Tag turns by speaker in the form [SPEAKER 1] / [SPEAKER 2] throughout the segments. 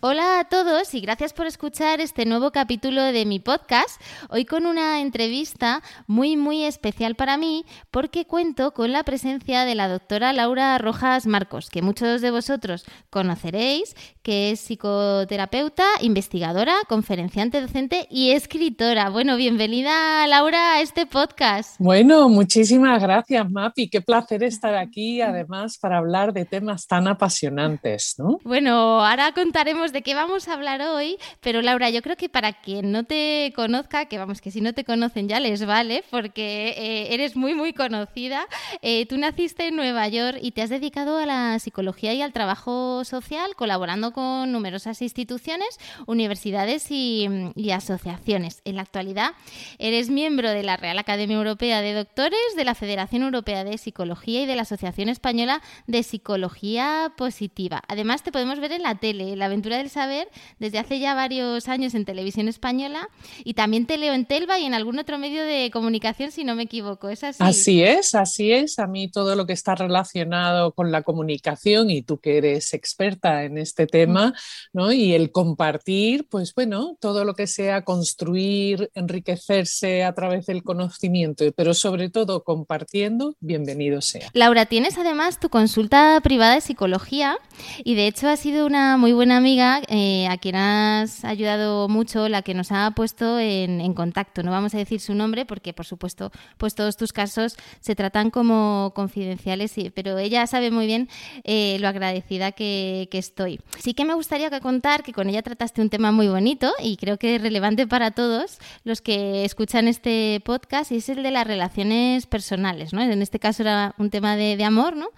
[SPEAKER 1] Hola a todos y gracias por escuchar este nuevo capítulo de mi podcast. Hoy con una entrevista muy muy especial para mí porque cuento con la presencia de la doctora Laura Rojas Marcos, que muchos de vosotros conoceréis, que es psicoterapeuta, investigadora, conferenciante docente y escritora. Bueno, bienvenida Laura a este podcast.
[SPEAKER 2] Bueno, muchísimas gracias Mapi, qué placer estar aquí además para hablar de temas tan apasionantes, ¿no?
[SPEAKER 1] Bueno, ahora contaremos de qué vamos a hablar hoy, pero Laura, yo creo que para quien no te conozca, que vamos, que si no te conocen ya les vale, porque eh, eres muy, muy conocida. Eh, tú naciste en Nueva York y te has dedicado a la psicología y al trabajo social, colaborando con numerosas instituciones, universidades y, y asociaciones. En la actualidad eres miembro de la Real Academia Europea de Doctores, de la Federación Europea de Psicología y de la Asociación Española de Psicología Positiva. Además, te podemos ver en la tele, la aventura del saber desde hace ya varios años en televisión española y también te leo en Telva y en algún otro medio de comunicación, si no me equivoco. ¿Es así?
[SPEAKER 2] Así es, así es. A mí todo lo que está relacionado con la comunicación y tú que eres experta en este tema, ¿no? Y el compartir, pues bueno, todo lo que sea construir, enriquecerse a través del conocimiento, pero sobre todo compartiendo, bienvenido sea.
[SPEAKER 1] Laura, tienes además tu consulta privada de psicología y de hecho ha sido una muy buena amiga eh, a quien has ayudado mucho, la que nos ha puesto en, contacto. No vamos a decir su nombre porque, por supuesto, pues todos tus casos se tratan como confidenciales, pero ella sabe muy bien eh, lo agradecida que, estoy. Sí que me gustaría contar que con ella trataste un tema muy bonito y creo que es relevante para todos los que escuchan este podcast y es el de las relaciones personales, ¿no? En este caso era un tema de, de amor, ¿no?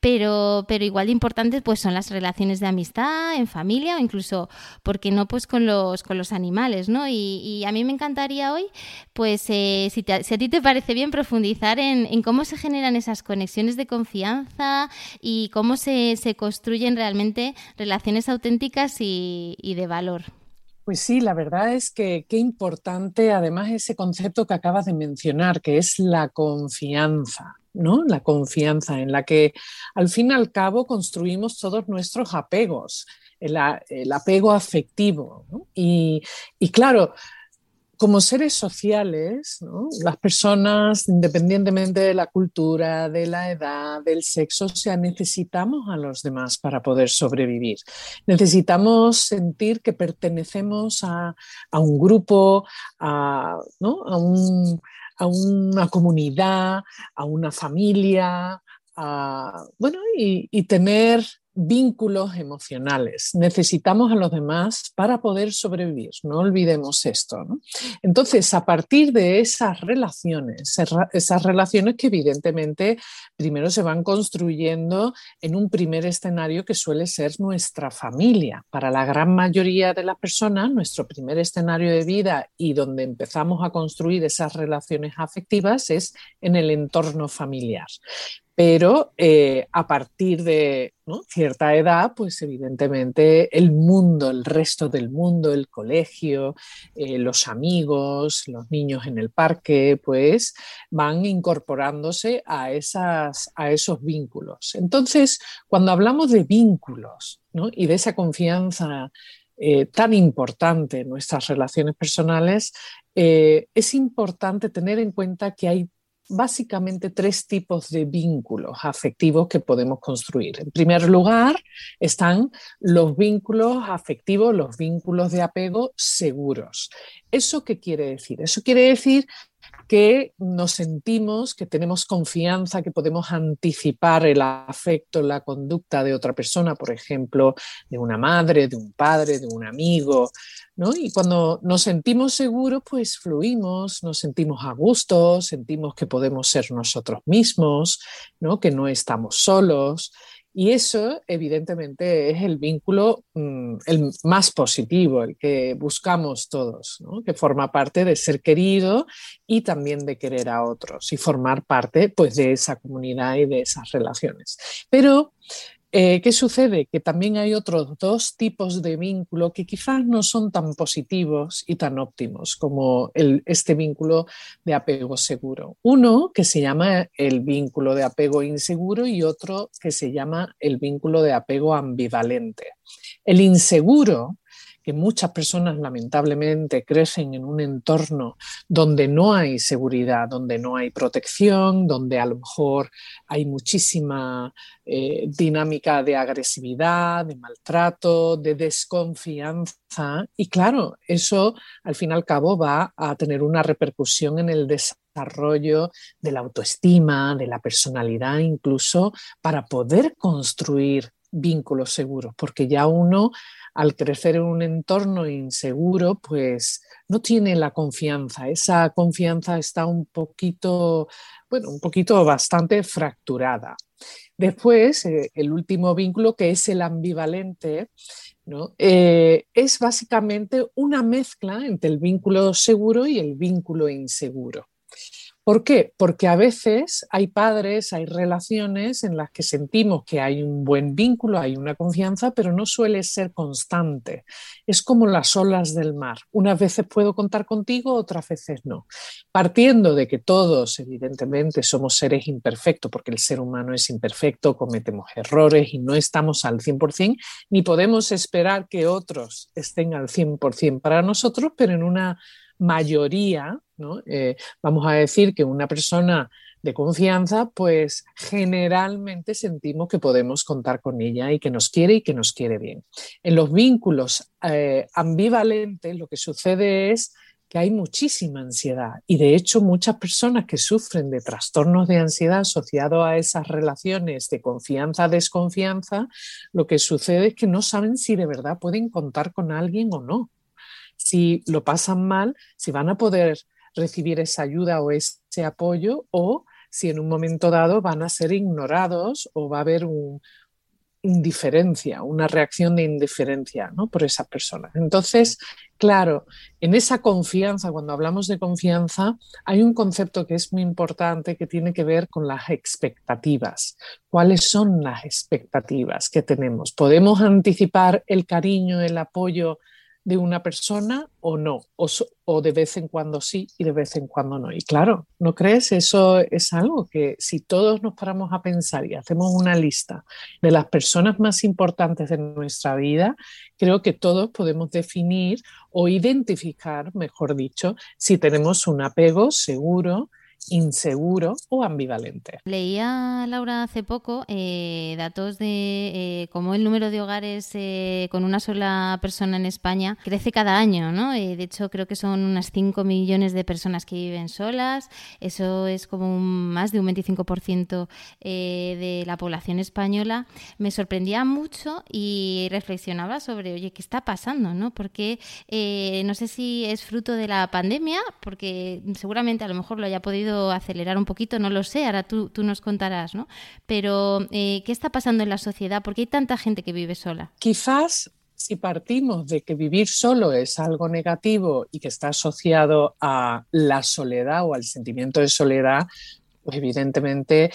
[SPEAKER 1] Pero, pero igual de importantes pues son las relaciones de amistad, en familia, o incluso, porque no? Pues con los, con los animales, ¿no? Y, a mí me encantaría hoy, pues eh, si, a ti te parece bien, profundizar en, cómo se generan esas conexiones de confianza y cómo se, construyen realmente relaciones auténticas y, de valor.
[SPEAKER 2] Pues sí, la verdad es que qué importante además ese concepto que acabas de mencionar, que es la confianza. ¿no? La confianza en la que al fin y al cabo construimos todos nuestros apegos el, apego afectivo. Y, claro, como seres sociales, las personas, independientemente de la cultura, de la edad, del sexo, o sea, necesitamos a los demás para poder sobrevivir. Necesitamos sentir que pertenecemos a, un grupo, a, una comunidad, a una familia, bueno, y tener vínculos emocionales. Necesitamos a los demás para poder sobrevivir, no olvidemos esto. Entonces, a partir de esas relaciones, esas relaciones que evidentemente primero se van construyendo en un primer escenario que suele ser nuestra familia. Para la gran mayoría de las personas, nuestro primer escenario de vida y donde empezamos a construir esas relaciones afectivas es en el entorno familiar pero eh, a partir de cierta edad, pues evidentemente el mundo, el resto del mundo, el colegio, eh, los amigos, los niños en el parque, pues van incorporándose a, esas, a esos vínculos. Entonces, cuando hablamos de vínculos y de esa confianza eh, tan importante en nuestras relaciones personales, es importante tener en cuenta que hay básicamente tres tipos de vínculos afectivos que podemos construir. En primer lugar, están los vínculos afectivos, los vínculos de apego seguros. ¿Eso qué quiere decir? Eso quiere decir que nos sentimos, que tenemos confianza, que podemos anticipar el afecto, la conducta de otra persona, por ejemplo, de una madre, de un padre, de un amigo, ¿no? Y cuando nos sentimos seguros, pues fluimos, nos sentimos a gusto, sentimos que podemos ser nosotros mismos, ¿no? Que no estamos solos Y eso, evidentemente, es el vínculo mm, el más positivo, el que buscamos todos, que forma parte de ser querido y también de querer a otros y formar parte pues, de esa comunidad y de esas relaciones. Pero eh, ¿Qué sucede? Que también hay otros dos tipos de vínculo que quizás no son tan positivos y tan óptimos como este vínculo de apego seguro. Uno que se llama el vínculo de apego inseguro y otro que se llama el vínculo de apego ambivalente. El inseguro que muchas personas lamentablemente crecen en un entorno donde no hay seguridad, donde no hay protección, donde a lo mejor hay muchísima eh, dinámica de agresividad, de maltrato, de desconfianza. Y claro, eso al fin y al cabo va a tener una repercusión en el desarrollo de la autoestima, de la personalidad, incluso para poder construir vínculos seguros, porque ya uno al crecer en un entorno inseguro, pues no tiene la confianza. Esa confianza está un poquito, bueno, un poquito bastante fracturada. Después, eh, el último vínculo, que es el ambivalente, ¿no? Eh, es básicamente una mezcla entre el vínculo seguro y el vínculo inseguro. ¿Por qué? Porque a veces hay padres, hay relaciones en las que sentimos que hay un buen vínculo, hay una confianza, pero no suele ser constante. Es como las olas del mar. Unas veces puedo contar contigo, otras veces no. Partiendo de que todos, evidentemente, somos seres imperfectos, porque el ser humano es imperfecto, cometemos errores y no estamos al 100%, ni podemos esperar que otros estén al 100% para nosotros, pero en una mayoría, eh, vamos a decir que una persona de confianza, pues generalmente sentimos que podemos contar con ella y que nos quiere y que nos quiere bien. En los vínculos eh, ambivalentes lo que sucede es que hay muchísima ansiedad y de hecho muchas personas que sufren de trastornos de ansiedad asociados a esas relaciones de confianza-desconfianza, lo que sucede es que no saben si de verdad pueden contar con alguien o no si lo pasan mal, si van a poder recibir esa ayuda o ese apoyo o si en un momento dado van a ser ignorados o va a haber una indiferencia, una reacción de indiferencia ¿no? por esas personas. Entonces, claro, en esa confianza, cuando hablamos de confianza, hay un concepto que es muy importante que tiene que ver con las expectativas. ¿Cuáles son las expectativas que tenemos? ¿Podemos anticipar el cariño, el apoyo de una persona o no, o, de vez en cuando sí y de vez en cuando no. Y claro, ¿no crees? Eso es algo que si todos nos paramos a pensar y hacemos una lista de las personas más importantes de nuestra vida, creo que todos podemos definir o identificar, mejor dicho, si tenemos un apego seguro, inseguro o ambivalente.
[SPEAKER 1] Leía, Laura, hace poco eh, datos de eh, cómo el número de hogares eh, con una sola persona en España crece cada año, ¿no? de hecho, creo que son unas 5 millones de personas que viven solas. Eso es como más de un 25% de la población española. Me sorprendía mucho y reflexionaba sobre, oye, ¿qué está pasando, no? Porque no sé si es fruto de la pandemia, porque seguramente a lo mejor lo haya podido acelerar un poquito, no lo sé, ahora tú, tú nos contarás, ¿no? Pero, eh, ¿qué está pasando en la sociedad? ¿Por qué hay tanta gente que vive sola?
[SPEAKER 2] Quizás si partimos de que vivir solo es algo negativo y que está asociado a la soledad o al sentimiento de soledad, pues evidentemente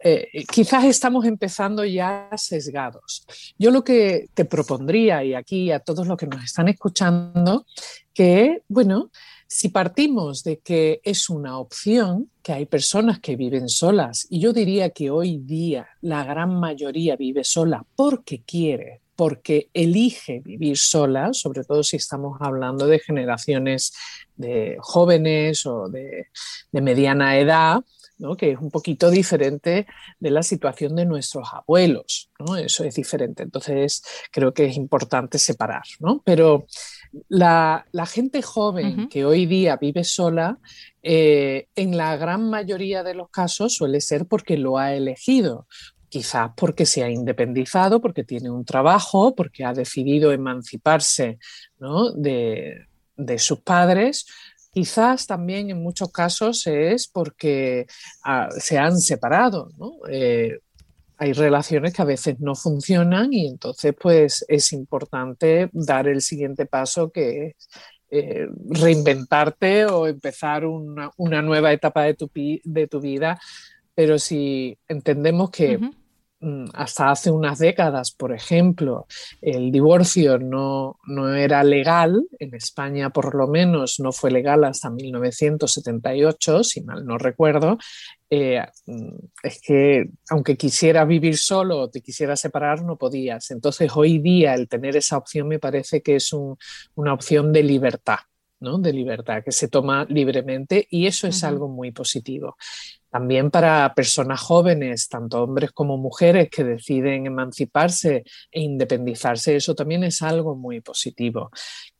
[SPEAKER 2] eh, quizás estamos empezando ya sesgados. Yo lo que te propondría, y aquí a todos los que nos están escuchando, que, bueno, si partimos de que es una opción, que hay personas que viven solas, y yo diría que hoy día la gran mayoría vive sola porque quiere, porque elige vivir sola, sobre todo si estamos hablando de generaciones de jóvenes o de, mediana edad, que es un poquito diferente de la situación de nuestros abuelos. Eso es diferente. Entonces, creo que es importante separar. Pero la, gente joven que hoy día vive sola, eh, en la gran mayoría de los casos suele ser porque lo ha elegido, quizás porque se ha independizado, porque tiene un trabajo, porque ha decidido emanciparse de, sus padres. Quizás también en muchos casos es porque ah, se han separado. Eh, hay relaciones que a veces no funcionan y entonces pues es importante dar el siguiente paso que es eh, reinventarte o empezar una, nueva etapa de tu, de tu, vida. Pero si entendemos que mm, hasta hace unas décadas, por ejemplo, el divorcio no, no, era legal, en España por lo menos no fue legal hasta 1978, si mal no recuerdo, eh, es que aunque quisieras vivir solo o te quisieras separar, no podías. Entonces, hoy día el tener esa opción me parece que es una opción de libertad, ¿no? De libertad, que se toma libremente y eso es algo muy positivo. También para personas jóvenes, tanto hombres como mujeres que deciden emanciparse e independizarse, eso también es algo muy positivo.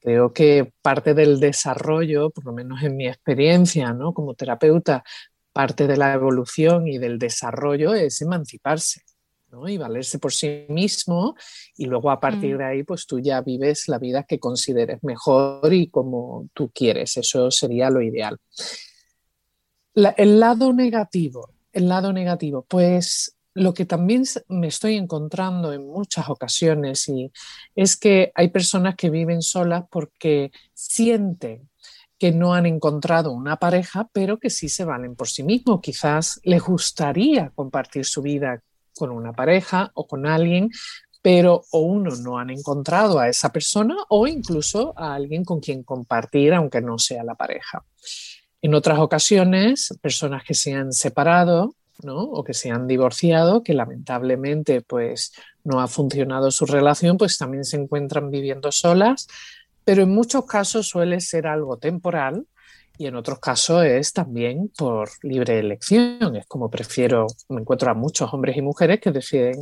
[SPEAKER 2] Creo que parte del desarrollo, por lo menos en mi experiencia ¿no? como terapeuta, parte de la evolución y del desarrollo es emanciparse ¿no? y valerse por sí mismo y luego a partir mm. de ahí pues tú ya vives la vida que consideres mejor y como tú quieres, eso sería lo ideal. el lado negativo, el lado negativo, pues lo que también me estoy encontrando en muchas ocasiones y es que hay personas que viven solas porque sienten que no han encontrado una pareja, pero que sí se valen por sí mismos. Quizás les gustaría compartir su vida con una pareja o con alguien, pero o uno no han encontrado a esa persona o incluso a alguien con quien compartir, aunque no sea la pareja. En otras ocasiones, personas que se han separado ¿no? o que se han divorciado, que lamentablemente pues, no ha funcionado su relación, pues también se encuentran viviendo solas, pero en muchos casos suele ser algo temporal y en otros casos es también por libre elección. Es como prefiero, me encuentro a muchos hombres y mujeres que deciden,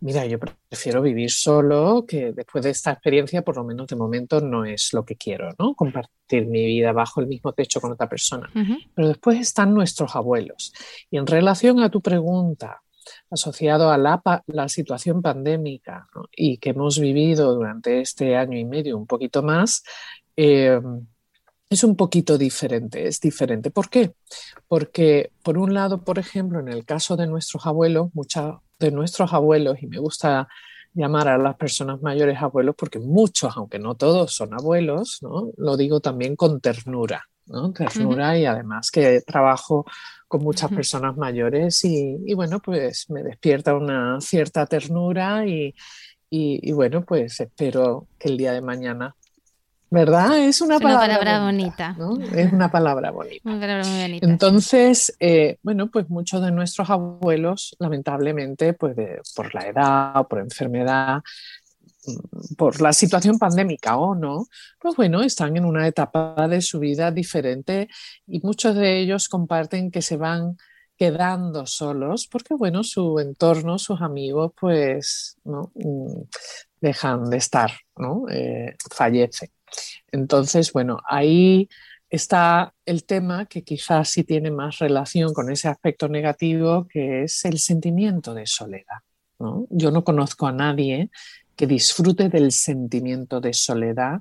[SPEAKER 2] mira, yo prefiero vivir solo, que después de esta experiencia, por lo menos de momento, no es lo que quiero, ¿no? Compartir mi vida bajo el mismo techo con otra persona. Pero después están nuestros abuelos. Y en relación a tu pregunta, asociado a la, situación pandémica y que hemos vivido durante este año y medio, un poquito más, eh, es un poquito diferente, es diferente. ¿Por qué? Porque, por un lado, por ejemplo, en el caso de nuestros abuelos, muchos de nuestros abuelos, y me gusta llamar a las personas mayores abuelos porque muchos, aunque no todos son abuelos, ¿no? lo digo también con ternura, ¿no? ternura y además que trabajo con muchas personas mayores y, bueno, pues me despierta una cierta ternura y, bueno, pues espero que el día de mañana ¿verdad? Es una, palabra, bonita. Es una palabra bonita. Una palabra muy bonita. Entonces, eh, bueno, pues muchos de nuestros abuelos, lamentablemente, pues por la edad o por enfermedad, por la situación pandémica o no, pues bueno, están en una etapa de su vida diferente y muchos de ellos comparten que se van quedando solos porque bueno, su entorno, sus amigos, pues ¿no? Mm, dejan de estar, ¿no? Eh, fallece. Entonces, bueno, ahí está el tema que quizás sí tiene más relación con ese aspecto negativo, que es el sentimiento de soledad. Yo no conozco a nadie que disfrute del sentimiento de soledad,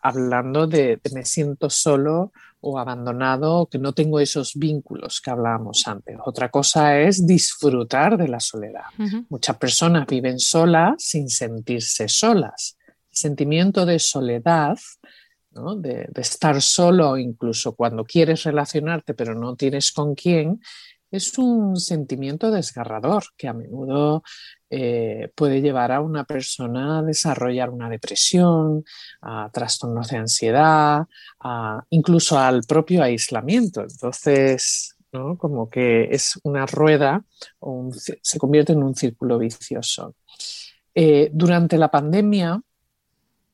[SPEAKER 2] hablando de, me siento solo o abandonado, que no tengo esos vínculos que hablábamos antes. Otra cosa es disfrutar de la soledad. Muchas personas viven solas sin sentirse solas. El sentimiento de soledad, de, de, estar solo, incluso cuando quieres relacionarte pero no tienes con quién, es un sentimiento desgarrador que a menudo eh, puede llevar a una persona a desarrollar una depresión, a trastornos de ansiedad, incluso al propio aislamiento. Entonces, como que es una rueda se convierte en un círculo vicioso. Eh, durante la pandemia,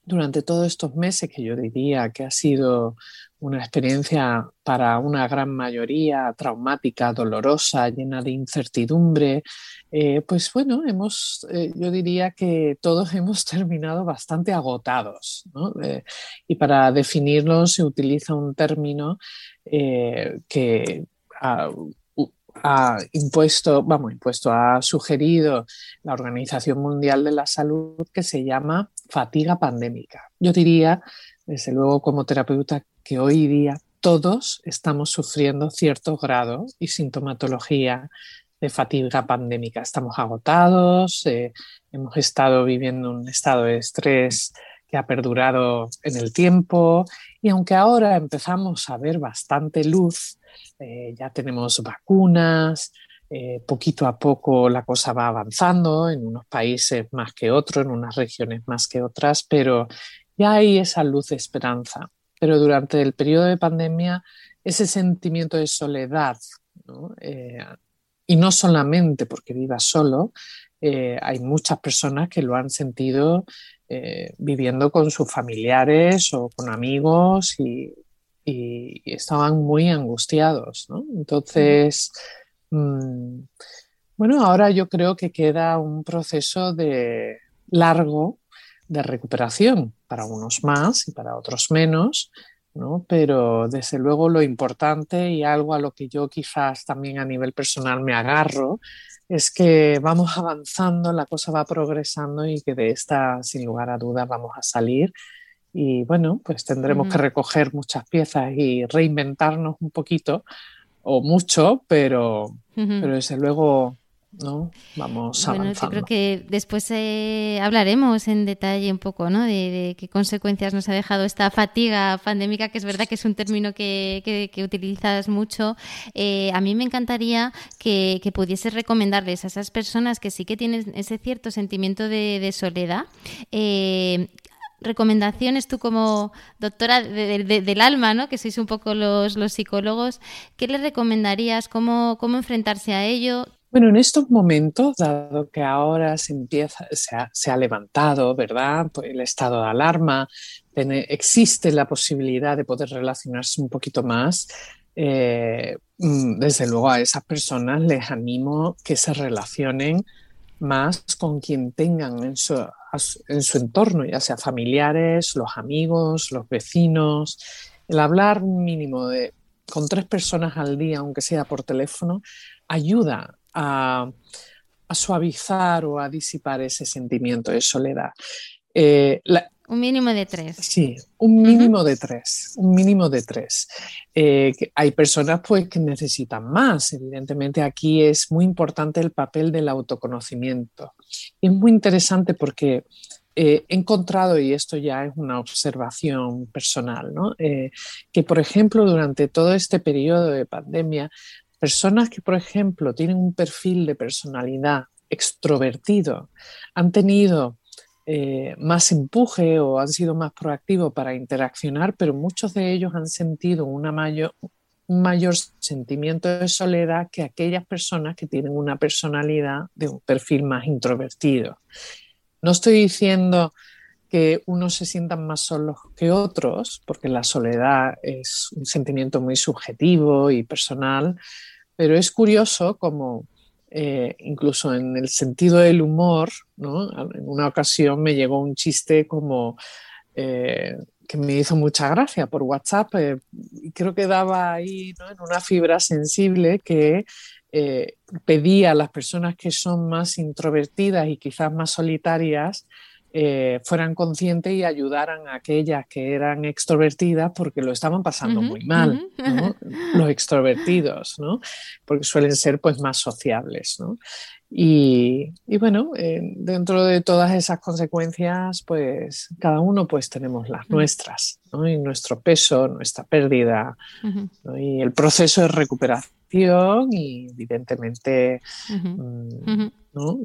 [SPEAKER 2] durante todos estos meses que yo diría que ha sido una experiencia para una gran mayoría traumática, dolorosa, llena de incertidumbre, eh, pues bueno, hemos, eh, yo diría que todos hemos terminado bastante agotados. y para definirlo se utiliza un término eh, que ha impuesto, vamos, impuesto, ha sugerido la Organización Mundial de la Salud que se llama fatiga pandémica. Yo diría, desde luego como terapeuta, que hoy día todos estamos sufriendo cierto grado y sintomatología fatiga pandémica. Estamos agotados, eh, hemos estado viviendo un estado de estrés que ha perdurado en el tiempo y aunque ahora empezamos a ver bastante luz, eh, ya tenemos vacunas, eh, poquito a poco la cosa va avanzando en unos países más que otros, en unas regiones más que otras, pero ya hay esa luz de esperanza. Pero durante el periodo de pandemia, ese sentimiento de soledad, eh, y no solamente porque viva solo, eh, hay muchas personas que lo han sentido viviendo con sus familiares o con amigos y, estaban muy angustiados. Entonces, Mm, bueno, ahora yo creo que queda un proceso de largo de recuperación, para unos más y para otros menos, ¿no? pero desde luego lo importante y algo a lo que yo quizás también a nivel personal me agarro es que vamos avanzando, la cosa va progresando y que de esta, sin lugar a dudas, vamos a salir. Y bueno, pues tendremos que recoger muchas piezas y reinventarnos un poquito o mucho, pero, pero desde luego ¿no? Vamos bueno,
[SPEAKER 1] Yo creo que después eh, hablaremos en detalle un poco ¿no? De, qué consecuencias nos ha dejado esta fatiga pandémica, que es verdad que es un término que, que, utilizas mucho. Eh, a mí me encantaría que, que, pudieses recomendarles a esas personas que sí que tienen ese cierto sentimiento de, de soledad, eh, recomendaciones tú como doctora del alma, ¿no? que sois un poco los, los psicólogos, ¿qué le recomendarías? ¿Cómo, ¿Cómo enfrentarse a ello?
[SPEAKER 2] Bueno, en estos momentos, dado que ahora se empieza, se ha, levantado, ¿verdad? Pues el estado de alarma, existe la posibilidad de poder relacionarse un poquito más. Eh, mm, desde luego a esas personas les animo que se relacionen más con quien tengan en su, en su entorno, ya sea familiares, los amigos, los vecinos. El hablar mínimo de con tres personas al día, aunque sea por teléfono, ayuda a, suavizar o a disipar ese sentimiento de soledad.
[SPEAKER 1] Eh, un mínimo de tres.
[SPEAKER 2] Sí, un mínimo de tres, un mínimo de tres. Eh, hay personas pues que necesitan más. Evidentemente aquí es muy importante el papel del autoconocimiento. es muy interesante porque eh, he encontrado, y esto ya es una observación personal, eh, que por ejemplo durante todo este periodo de pandemia, personas que por ejemplo tienen un perfil de personalidad extrovertido han tenido eh, más empuje o han sido más proactivos para interaccionar, pero muchos de ellos han sentido una mayor, un mayor sentimiento de soledad que aquellas personas que tienen una personalidad de un perfil más introvertido. No estoy diciendo que unos se sientan más solos que otros, porque la soledad es un sentimiento muy subjetivo y personal, pero es curioso como eh, incluso en el sentido del humor, ¿no? En una ocasión me llegó un chiste como eh, que me hizo mucha gracia por WhatsApp eh, y creo que daba ahí en una fibra sensible que pedía a las personas que son más introvertidas y quizás más solitarias eh, fueran conscientes y ayudaran a aquellas que eran extrovertidas porque lo estaban pasando muy mal, los extrovertidos, ¿no? porque suelen ser pues más sociables. ¿no? Y, y, bueno, eh, dentro de todas esas consecuencias, pues cada uno pues tenemos las nuestras, ¿no? y nuestro peso, nuestra pérdida, y el proceso de recuperación y evidentemente, mm, ¿no?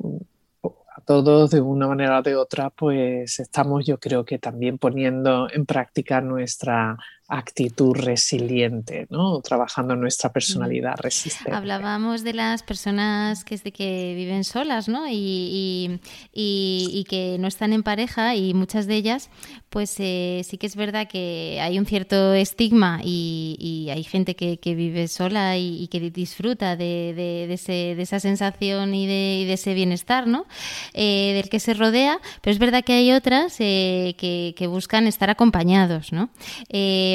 [SPEAKER 2] Todos de una manera o de otra, pues estamos yo creo que también poniendo en práctica nuestra actitud resiliente, ¿no? Trabajando en nuestra personalidad resistente.
[SPEAKER 1] Hablábamos de las personas que, es de que viven solas, ¿no? Y, y, que no están en pareja y muchas de ellas, pues eh, sí que es verdad que hay un cierto estigma y, hay gente que, vive sola y, que disfruta de, de, ese, de, esa sensación y de, ese bienestar, ¿no? Eh, del que se rodea, pero es verdad que hay otras eh, que, que, buscan estar acompañados, ¿no?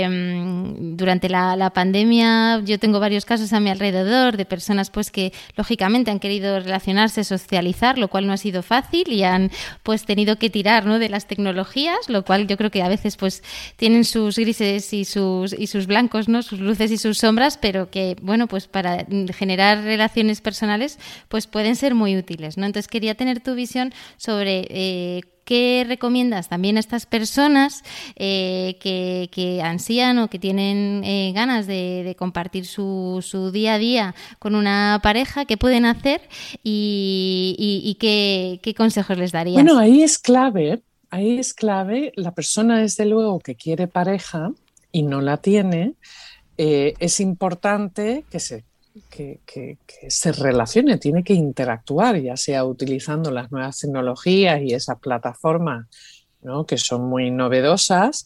[SPEAKER 1] Mm, durante la, la, pandemia yo tengo varios casos a mi alrededor de personas pues que lógicamente han querido relacionarse, socializar, lo cual no ha sido fácil y han pues tenido que tirar ¿no? de las tecnologías, lo cual yo creo que a veces pues tienen sus grises y sus, y sus blancos, ¿no? sus luces y sus sombras, pero que bueno pues para generar relaciones personales pues pueden ser muy útiles. ¿no? Entonces quería tener tu visión sobre eh, ¿Qué recomiendas también a estas personas eh, que, ansían o que tienen eh, ganas de, compartir su, día a día con una pareja? ¿Qué pueden hacer y, qué, consejos les darías?
[SPEAKER 2] Bueno, ahí es clave, ahí es clave. La persona, desde luego, que quiere pareja y no la tiene, eh, es importante que se que, se relacione, tiene que interactuar, ya sea utilizando las nuevas tecnologías y esas plataformas que son muy novedosas,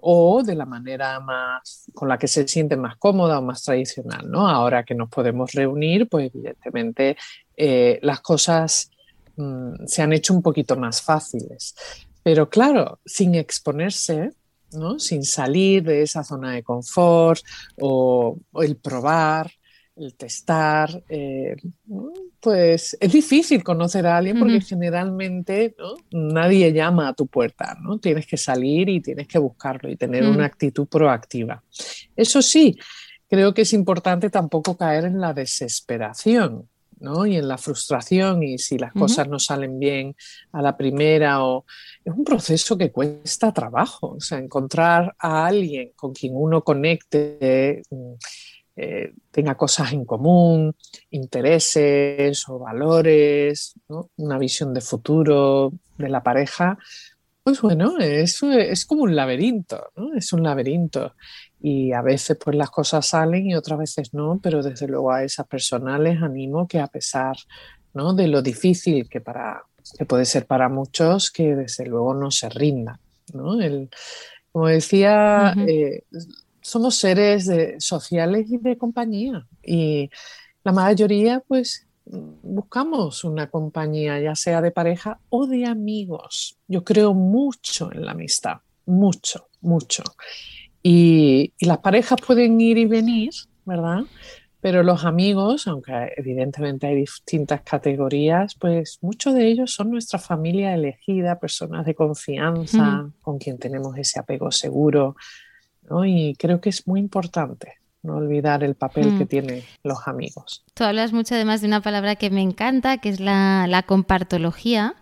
[SPEAKER 2] o de la manera más con la que se siente más cómoda o más tradicional. ¿no? Ahora que nos podemos reunir, pues evidentemente eh, las cosas mm, se han hecho un poquito más fáciles. Pero claro, sin exponerse, ¿no? sin salir de esa zona de confort o el probar, el testar, eh, pues es difícil conocer a alguien porque generalmente nadie llama a tu puerta, ¿no? Tienes que salir y tienes que buscarlo y tener una actitud proactiva. Eso sí, creo que es importante tampoco caer en la desesperación. ¿no? y en la frustración y si las cosas no salen bien a la primera o es un proceso que cuesta trabajo, o sea, encontrar a alguien con quien uno conecte mm, eh, tenga cosas en común, intereses o valores, una visión de futuro de la pareja, pues bueno, es, es como un laberinto, es un laberinto. Y a veces pues las cosas salen y otras veces no, pero desde luego a esas personas les animo que a pesar ¿no? de lo difícil que, para, que puede ser para muchos, que desde luego no se rindan. ¿no? El, como decía, somos seres sociales y de compañía y la mayoría pues buscamos una compañía, ya sea de pareja o de amigos. Yo creo mucho en la amistad, mucho, mucho. Y, las parejas pueden ir y venir, ¿verdad? Pero los amigos, aunque evidentemente hay distintas categorías, pues muchos de ellos son nuestra familia elegida, personas de confianza, con quien tenemos ese apego seguro, y creo que es muy importante no olvidar el papel que mm. tienen los amigos.
[SPEAKER 1] Tú hablas mucho además de una palabra que me encanta, que es la, compartología.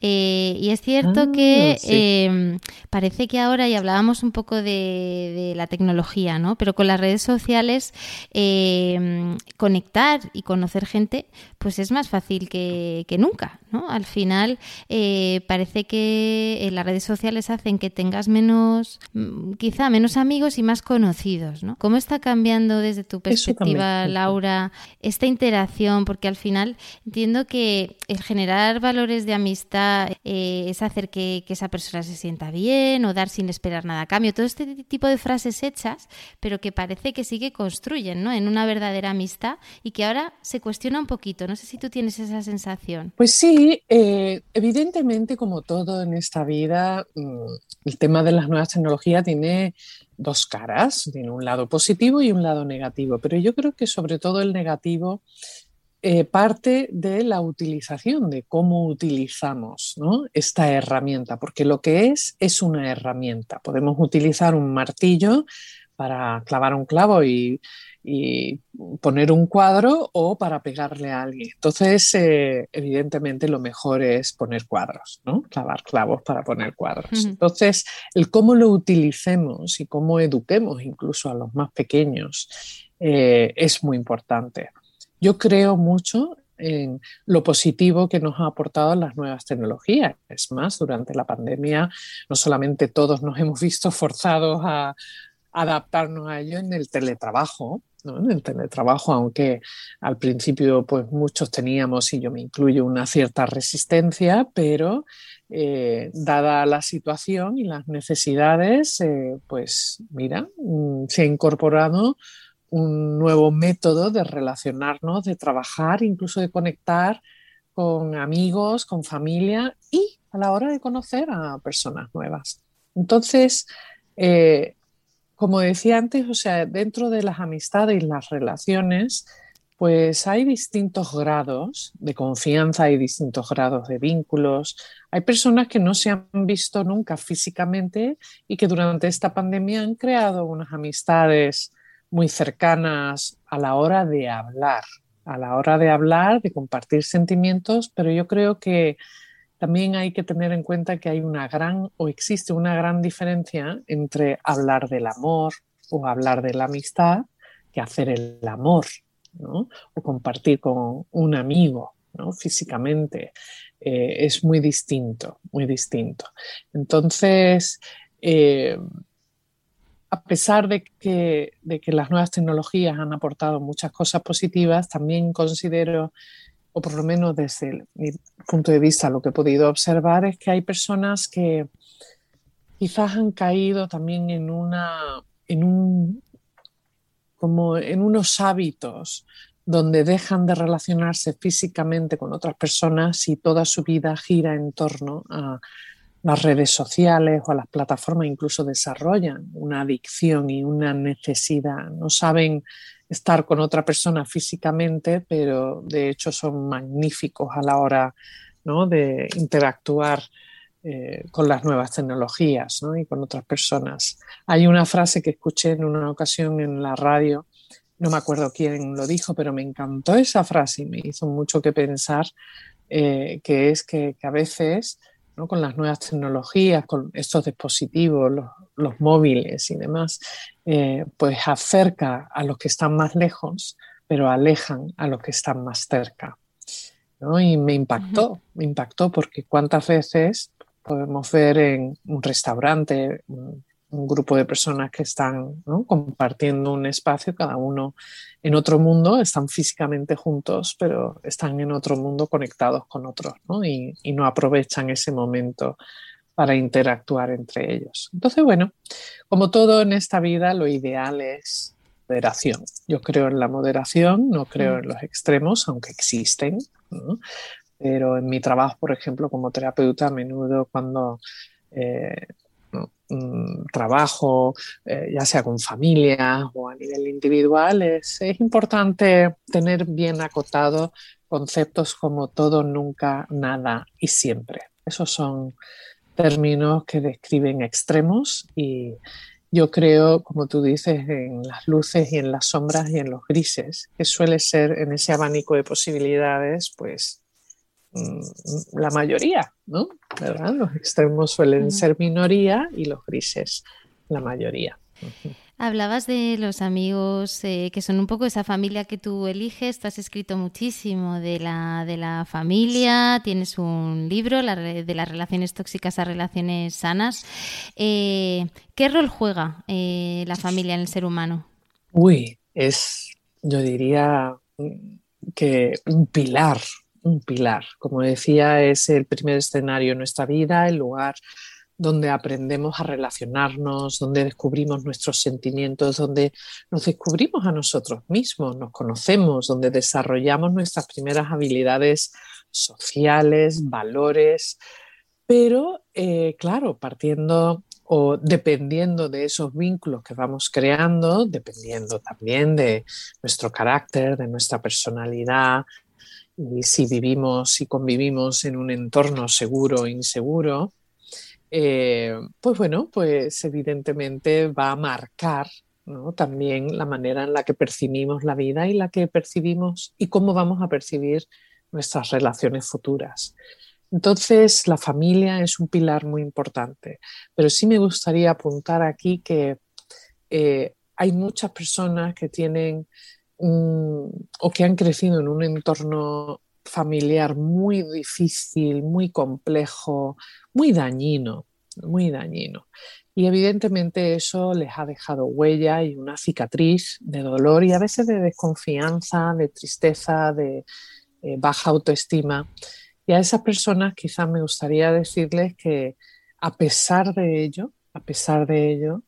[SPEAKER 1] Eh, y es cierto ah, que em, parece que ahora, y hablábamos un poco de, la tecnología, ¿no? Pero con las redes sociales, em, conectar y conocer gente, pues es más fácil que, nunca, ¿no? Al final, eh, parece que eh, las redes sociales hacen que tengas menos, mm, quizá menos amigos y más conocidos, ¿no? ¿Cómo está cambiando desde tu perspectiva, Laura, esta interacción? Porque al final entiendo que el generar valores de amistad eh, es hacer que, esa persona se sienta bien o dar sin esperar nada a cambio. Todo este tipo de frases hechas, pero que parece que sí que construyen ¿no? en una verdadera amistad y que ahora se cuestiona un poquito. No sé si tú tienes esa sensación.
[SPEAKER 2] Pues sí, eh, evidentemente como todo en esta vida, mm, el tema de las nuevas tecnologías tiene dos caras, tiene un lado positivo y un lado negativo, pero yo creo que sobre todo el negativo eh, parte de la utilización, de cómo utilizamos esta herramienta, porque lo que es es una herramienta. Podemos utilizar un martillo para clavar un clavo y, poner un cuadro o para pegarle a alguien. Entonces, eh, evidentemente, lo mejor es poner cuadros, ¿no? Clavar clavos para poner cuadros. Entonces, el cómo lo utilicemos y cómo eduquemos incluso a los más pequeños eh, es muy importante. Yo creo mucho en lo positivo que nos ha aportado las nuevas tecnologías. Es más, durante la pandemia no solamente todos nos hemos visto forzados a, adaptarnos a ello en el teletrabajo, en el teletrabajo, aunque al principio pues muchos teníamos, y yo me incluyo, una cierta resistencia, pero eh, dada la situación y las necesidades, eh, pues mira, mm, se ha incorporado un nuevo método de relacionarnos, de trabajar, incluso de conectar con amigos, con familia y a la hora de conocer a personas nuevas. Entonces, eh, como decía antes, o sea, dentro de las amistades y las relaciones, pues hay distintos grados de confianza, hay distintos grados de vínculos. Hay personas que no se han visto nunca físicamente y que durante esta pandemia han creado unas amistades muy cercanas a la hora de hablar, a la hora de hablar, de compartir sentimientos, pero yo creo que también hay que tener en cuenta que hay una gran o existe una gran diferencia entre hablar del amor o hablar de la amistad que hacer el amor, ¿no? O compartir con un amigo, ¿no? Físicamente. Eh, es muy distinto, muy distinto. Entonces, eh, a pesar de que, de que las nuevas tecnologías han aportado muchas cosas positivas, también considero o por lo menos desde mi punto de vista lo que he podido observar es que hay personas que quizás han caído también en una en un como en unos hábitos donde dejan de relacionarse físicamente con otras personas y toda su vida gira en torno a las redes sociales o a las plataformas, incluso desarrollan una adicción y una necesidad, no saben estar con otra persona físicamente, pero de hecho son magníficos a la hora de interactuar eh, con las nuevas tecnologías y con otras personas. Hay una frase que escuché en una ocasión en la radio, no me acuerdo quién lo dijo, pero me encantó esa frase y me hizo mucho que pensar, eh, que es que, que a veces con las nuevas tecnologías, con estos dispositivos, los, móviles y demás, eh, pues acerca a los que están más lejos, pero alejan a los que están más cerca. Y me impactó, me impactó porque cuántas veces podemos ver en un restaurante, un grupo de personas que están compartiendo un espacio, cada uno en otro mundo, están físicamente juntos, pero están en otro mundo conectados con otros Y, no aprovechan ese momento para interactuar entre ellos. Entonces, bueno, como todo en esta vida, lo ideal es moderación. Yo creo en la moderación, no creo en los extremos, aunque existen, pero en mi trabajo, por ejemplo, como terapeuta, a menudo cuando eh, Mm, trabajo, eh, ya sea con familia o a nivel individual, es, importante tener bien acotados conceptos como todo, nunca, nada y siempre. Esos son términos que describen extremos y yo creo, como tú dices, en las luces y en las sombras y en los grises, que suele ser en ese abanico de posibilidades, pues la mayoría, ¿no? ¿Verdad? Los extremos suelen ser minoría y los grises la mayoría.
[SPEAKER 1] Hablabas de los amigos eh, que son un poco esa familia que tú eliges. Tú has escrito muchísimo de la, de la familia, tienes un libro de las relaciones tóxicas a relaciones sanas. Eh, ¿Qué rol juega eh, la familia en el ser humano?
[SPEAKER 2] Uy, es, yo diría que un pilar un pilar. Como decía, es el primer escenario en nuestra vida, el lugar donde aprendemos a relacionarnos, donde descubrimos nuestros sentimientos, donde nos descubrimos a nosotros mismos, nos conocemos, donde desarrollamos nuestras primeras habilidades sociales, valores, pero eh, claro, partiendo o dependiendo de esos vínculos que vamos creando, dependiendo también de nuestro carácter, de nuestra personalidad, y si vivimos y convivimos en un entorno seguro o inseguro, eh, pues bueno, pues evidentemente va a marcar también la manera en la que percibimos la vida y la que percibimos y cómo vamos a percibir nuestras relaciones futuras. Entonces, la familia es un pilar muy importante, pero sí me gustaría apuntar aquí que eh, hay muchas personas que tienen o que han crecido en un entorno familiar muy difícil, muy complejo, muy dañino, muy dañino. Y evidentemente eso les ha dejado huella y una cicatriz de dolor y a veces de desconfianza, de tristeza, de eh, baja autoestima. Y a esas personas quizás me gustaría decirles que a pesar de ello, a pesar de ello,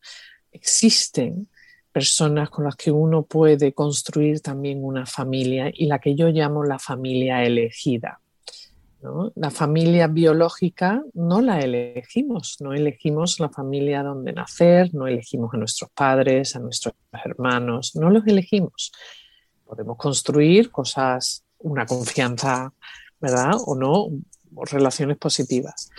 [SPEAKER 2] existen personas con las que uno puede construir también una familia y la que yo llamo la familia elegida. La familia biológica no la elegimos, no elegimos la familia donde nacer, no elegimos a nuestros padres, a nuestros hermanos, no los elegimos. Podemos construir cosas, una confianza, ¿verdad? O no, relaciones positivas.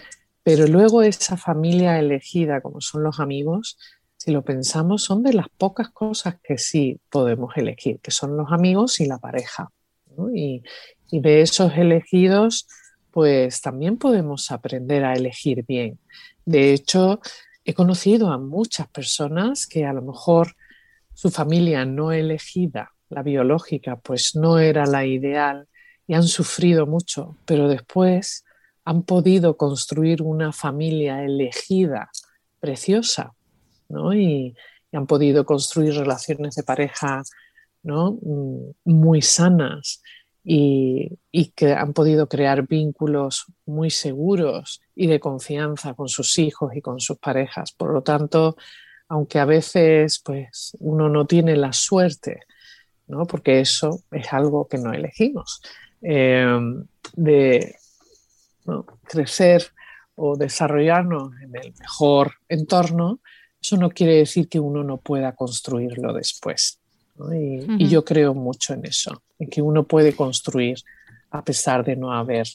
[SPEAKER 2] Pero luego esa familia elegida, como son los amigos, si lo pensamos, son de las pocas cosas que sí podemos elegir, que son los amigos y la pareja. Y, de esos elegidos, pues también podemos aprender a elegir bien. De hecho, he conocido a muchas personas que a lo mejor su familia no elegida, la biológica, pues no era la ideal y han sufrido mucho, pero después han podido construir una familia elegida, preciosa, ¿no? y, han podido construir relaciones de pareja ¿no? Mm, muy sanas y, que han podido crear vínculos muy seguros y de confianza con sus hijos y con sus parejas. Por lo tanto, aunque a veces pues, uno no tiene la suerte, ¿no? porque eso es algo que no elegimos, eh, de crecer o desarrollarnos en el mejor entorno, eso no quiere decir que uno no pueda construirlo después. Y, yo creo mucho en eso, en que uno puede construir a pesar de no haber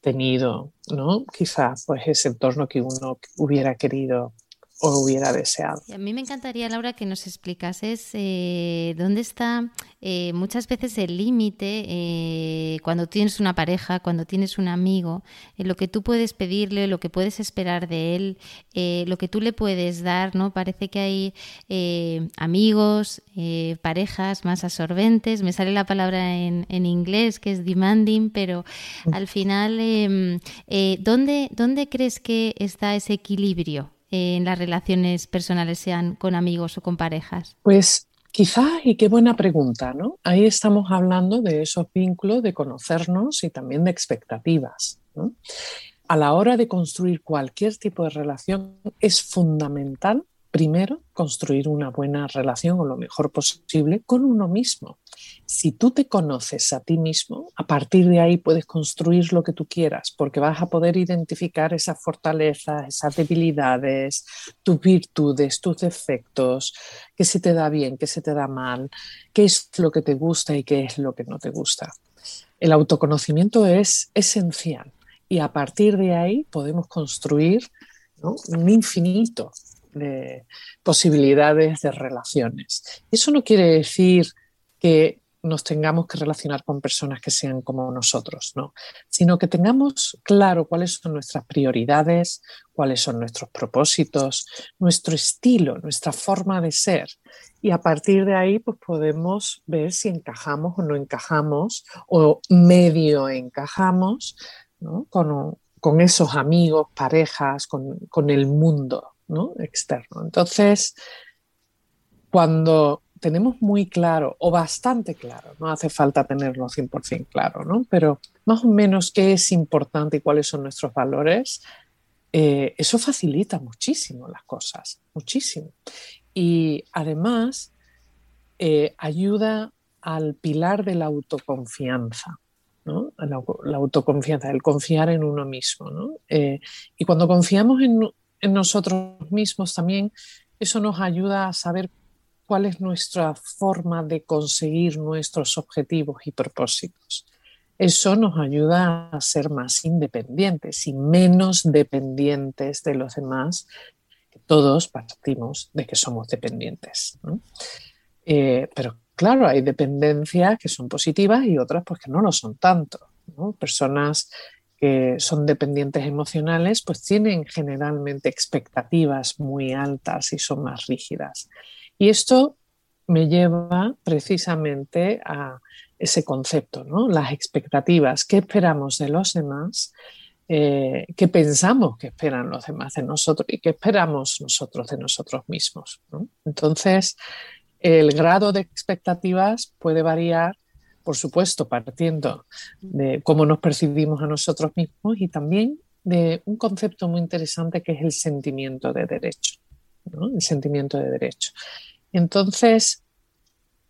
[SPEAKER 2] tenido, ¿no? Quizás pues ese entorno que uno hubiera querido o hubiera deseado.
[SPEAKER 1] a mí me encantaría, Laura, que nos explicases eh, dónde está eh, muchas veces el límite eh, cuando tienes una pareja, cuando tienes un amigo, lo que tú puedes pedirle, lo que puedes esperar de él, lo que tú le puedes dar, ¿no? Parece que hay amigos, parejas más absorbentes, me sale la palabra en, en inglés que es demanding, pero mm. al final, em, ¿dónde, ¿dónde crees que está ese equilibrio? En las relaciones personales, sean con amigos o con parejas?
[SPEAKER 2] Pues quizás, y qué buena pregunta, ¿no? Ahí estamos hablando de esos vínculos, de conocernos y también de expectativas. A la hora de construir cualquier tipo de relación es fundamental Primero, construir una buena relación o lo mejor posible con uno mismo. Si tú te conoces a ti mismo, a partir de ahí puedes construir lo que tú quieras, porque vas a poder identificar esas fortalezas, esas debilidades, tus virtudes, tus defectos, qué se te da bien, qué se te da mal, qué es lo que te gusta y qué es lo que no te gusta. El autoconocimiento es esencial y a partir de ahí podemos construir un infinito de posibilidades de relaciones. Eso no quiere decir que nos tengamos que relacionar con personas que sean como nosotros, no, sino que tengamos claro cuáles son nuestras prioridades, cuáles son nuestros propósitos, nuestro estilo, nuestra forma de ser. Y a partir de ahí, pues podemos ver si encajamos o no encajamos, o medio encajamos con, con, esos amigos, parejas, con, con el mundo externo. Entonces, cuando tenemos muy claro o bastante claro, no hace falta tenerlo 100% claro, ¿no? pero más o menos qué es importante y cuáles son nuestros valores, eh, eso facilita muchísimo las cosas, muchísimo. Y además eh, ayuda al pilar de la autoconfianza. ¿no? La, autoconfianza, el confiar en uno mismo. ¿no? Eh, y cuando confiamos en, en nosotros mismos también, eso nos ayuda a saber cuál es nuestra forma de conseguir nuestros objetivos y propósitos. Eso nos ayuda a ser más independientes y menos dependientes de los demás. Todos partimos de que somos dependientes. Eh, pero claro, hay dependencias que son positivas y otras pues que no lo son tanto. Personas que son dependientes emocionales, pues tienen generalmente expectativas muy altas y son más rígidas. Y esto me lleva precisamente a ese concepto, ¿no? Las expectativas, ¿qué esperamos de los demás? Eh, ¿Qué pensamos que esperan los demás de nosotros y qué esperamos nosotros de nosotros mismos? Entonces, el grado de expectativas puede variar por supuesto, partiendo de cómo nos percibimos a nosotros mismos y también de un concepto muy interesante que es el sentimiento de derecho. El sentimiento de derecho. Entonces,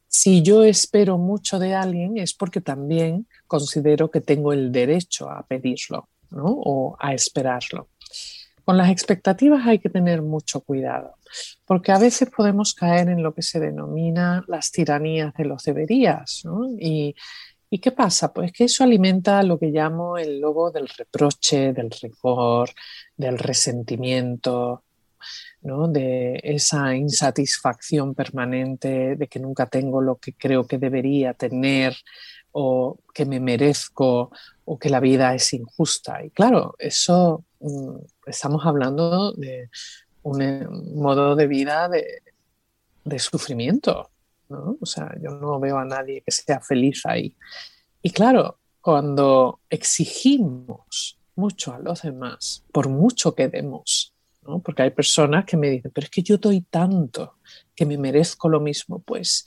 [SPEAKER 2] si yo espero mucho de alguien es porque también considero que tengo el derecho a pedirlo o a esperarlo. Con las expectativas hay que tener mucho cuidado, porque a veces podemos caer en lo que se denomina las tiranías de los deberías. Y, ¿Y qué pasa? Pues que eso alimenta lo que llamo el lobo del reproche, del rigor, del resentimiento, ¿no? de esa insatisfacción permanente, de que nunca tengo lo que creo que debería tener o que me merezco o que la vida es injusta. Y claro, eso mm, estamos hablando de un, eh, modo de vida de, sufrimiento. ¿no? O sea, yo no veo a nadie que sea feliz ahí. Y claro, cuando exigimos mucho a los demás, por mucho que demos, porque hay personas que me dicen, pero es que yo doy tanto que me merezco lo mismo, pues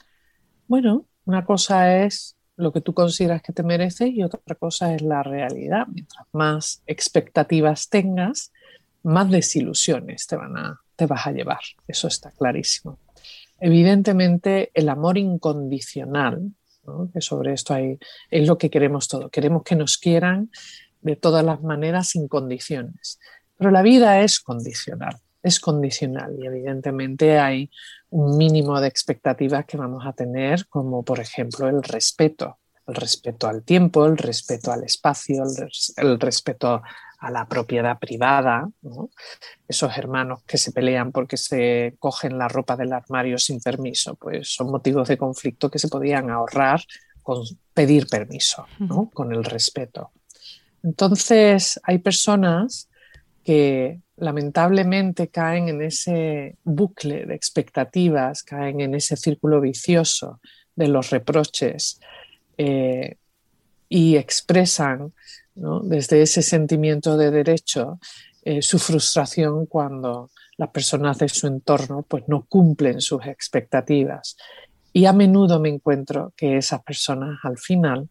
[SPEAKER 2] bueno, una cosa es lo que tú consideras que te mereces y otra cosa es la realidad. Mientras más expectativas tengas, más desilusiones te, van a, te vas a llevar. Eso está clarísimo. Evidentemente, el amor incondicional, que sobre esto hay, es lo que queremos todos. Queremos que nos quieran de todas las maneras sin condiciones. Pero la vida es condicional, es condicional y evidentemente hay un mínimo de expectativas que vamos a tener, como por ejemplo el respeto, el respeto al tiempo, el respeto al espacio, el, respeto a la propiedad privada, esos hermanos que se pelean porque se cogen la ropa del armario sin permiso, pues son motivos de conflicto que se podían ahorrar con pedir permiso, con el respeto. Entonces, hay personas que lamentablemente caen en ese bucle de expectativas, caen en ese círculo vicioso de los reproches eh, y expresan desde ese sentimiento de derecho eh, su frustración cuando las personas de su entorno pues, no cumplen sus expectativas. Y a menudo me encuentro que esas personas al final,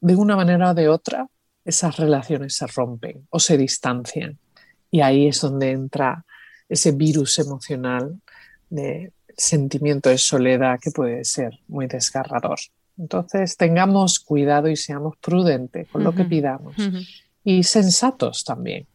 [SPEAKER 2] de una manera o de otra, esas relaciones se rompen o se distancian. Y ahí es donde entra ese virus emocional de sentimiento de soledad que puede ser muy desgarrador. Entonces, tengamos cuidado y seamos prudentes con lo que pidamos. Y sensatos también,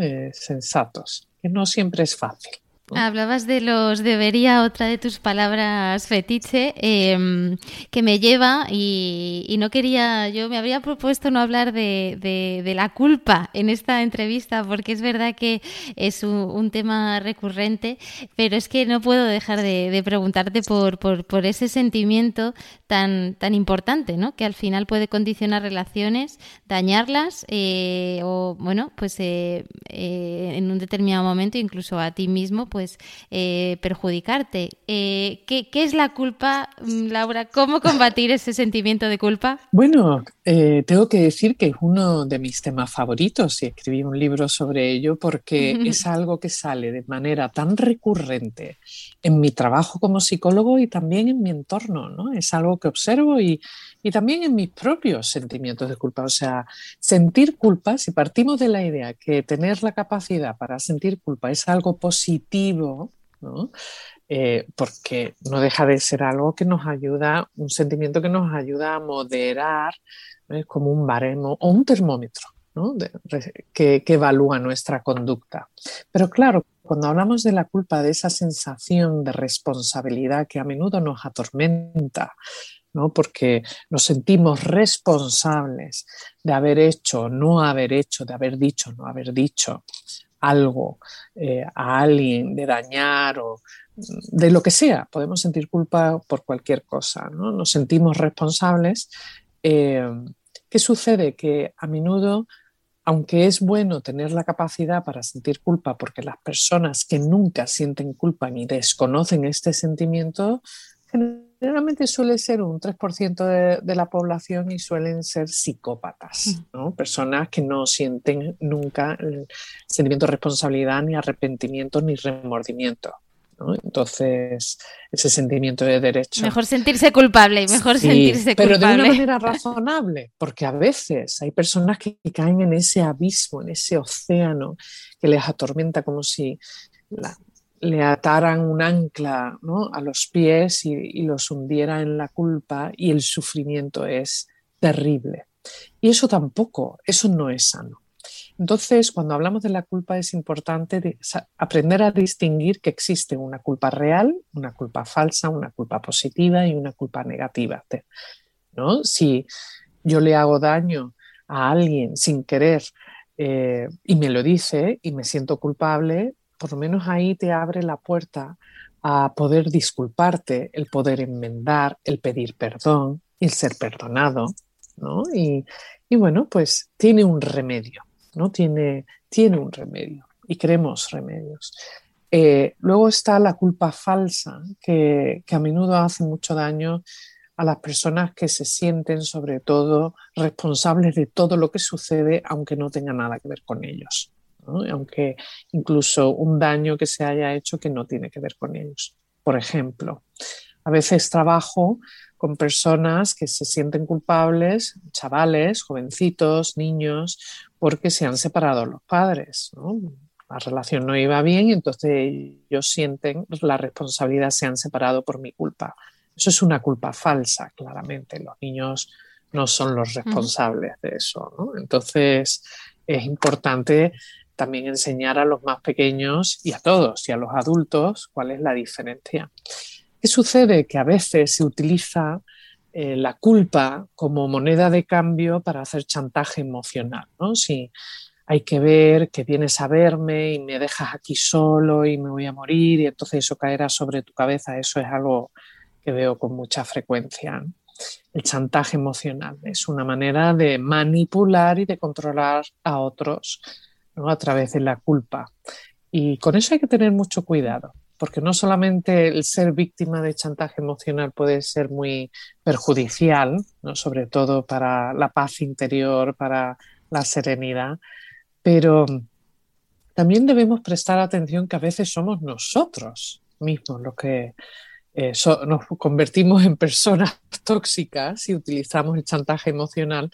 [SPEAKER 2] eh, sensatos, que no siempre es fácil.
[SPEAKER 1] Hablabas de los debería, otra de tus palabras fetiche, em, que me lleva y, no quería, yo me habría propuesto no hablar de, la culpa en esta entrevista, porque es verdad que es un, tema recurrente, pero es que no puedo dejar de, preguntarte por, por, ese sentimiento tan, tan importante, ¿no? que al final puede condicionar relaciones, dañarlas eh, o, bueno, pues eh, eh, en un determinado momento incluso a ti mismo, pues eh, perjudicarte. Eh, ¿qué, es la culpa, mm, Laura? ¿Cómo combatir ese sentimiento de culpa?
[SPEAKER 2] Bueno, eh, tengo que decir que es uno de mis temas favoritos y escribí un libro sobre ello porque es algo que sale de manera tan recurrente en mi trabajo como psicólogo y también en mi entorno, ¿no? Es algo que observo y, y también en mis propios sentimientos de culpa. O sea, sentir culpa, si partimos de la idea que tener la capacidad para sentir culpa es algo positivo, Eh, porque no deja de ser algo que nos ayuda, un sentimiento que nos ayuda a moderar, como un baremo o un termómetro que, evalúa nuestra conducta. Pero claro, cuando hablamos de la culpa, de esa sensación de responsabilidad que a menudo nos atormenta, porque nos sentimos responsables de haber hecho, no haber hecho, de haber dicho, no haber dicho algo eh, a alguien, de dañar o de lo que sea. Podemos sentir culpa por cualquier cosa, ¿no? Nos sentimos responsables. Eh, ¿Qué sucede? Que a menudo, aunque es bueno tener la capacidad para sentir culpa, porque las personas que nunca sienten culpa ni desconocen este sentimiento, generalmente suele ser un 3% de, la población y suelen ser psicópatas, ¿no? personas que no sienten nunca el sentimiento de responsabilidad, ni arrepentimiento, ni remordimiento. Entonces, ese sentimiento de derecho.
[SPEAKER 1] Mejor sentirse culpable y mejor sentirse culpable.
[SPEAKER 2] Pero de una manera razonable, porque a veces hay personas que caen en ese abismo, en ese océano que les atormenta como si la, le ataran un ancla a los pies y, los hundiera en la culpa y el sufrimiento es terrible. Y eso tampoco, eso no es sano. Entonces, cuando hablamos de la culpa es importante aprender a distinguir que existe una culpa real, una culpa falsa, una culpa positiva y una culpa negativa. ¿no? Si yo le hago daño a alguien sin querer eh, y me lo dice y me siento culpable, por lo menos ahí te abre la puerta a poder disculparte, el poder enmendar, el pedir perdón, el ser perdonado, ¿no? Y, bueno, pues tiene un remedio. ¿no? Tiene, tiene un remedio y queremos remedios. Eh, luego está la culpa falsa, que, a menudo hace mucho daño a las personas que se sienten sobre todo responsables de todo lo que sucede, aunque no tenga nada que ver con ellos, aunque incluso un daño que se haya hecho que no tiene que ver con ellos. Por ejemplo, a veces trabajo con personas que se sienten culpables, chavales, jovencitos, niños, porque se han separado los padres. La relación no iba bien y entonces ellos sienten la responsabilidad, se han separado por mi culpa. Eso es una culpa falsa, claramente. Los niños no son los responsables de eso. Entonces es importante también enseñar a los más pequeños y a todos y a los adultos cuál es la diferencia. ¿Qué sucede? Que a veces se utiliza eh, la culpa como moneda de cambio para hacer chantaje emocional. ¿no? Si hay que ver que vienes a verme y me dejas aquí solo y me voy a morir y entonces eso caerá sobre tu cabeza, eso es algo que veo con mucha frecuencia. El chantaje emocional es una manera de manipular y de controlar a otros a través de la culpa. Y con eso hay que tener mucho cuidado porque no solamente el ser víctima de chantaje emocional puede ser muy perjudicial, ¿no? sobre todo para la paz interior, para la serenidad, pero también debemos prestar atención que a veces somos nosotros mismos los que eh, nos convertimos en personas tóxicas y utilizamos el chantaje emocional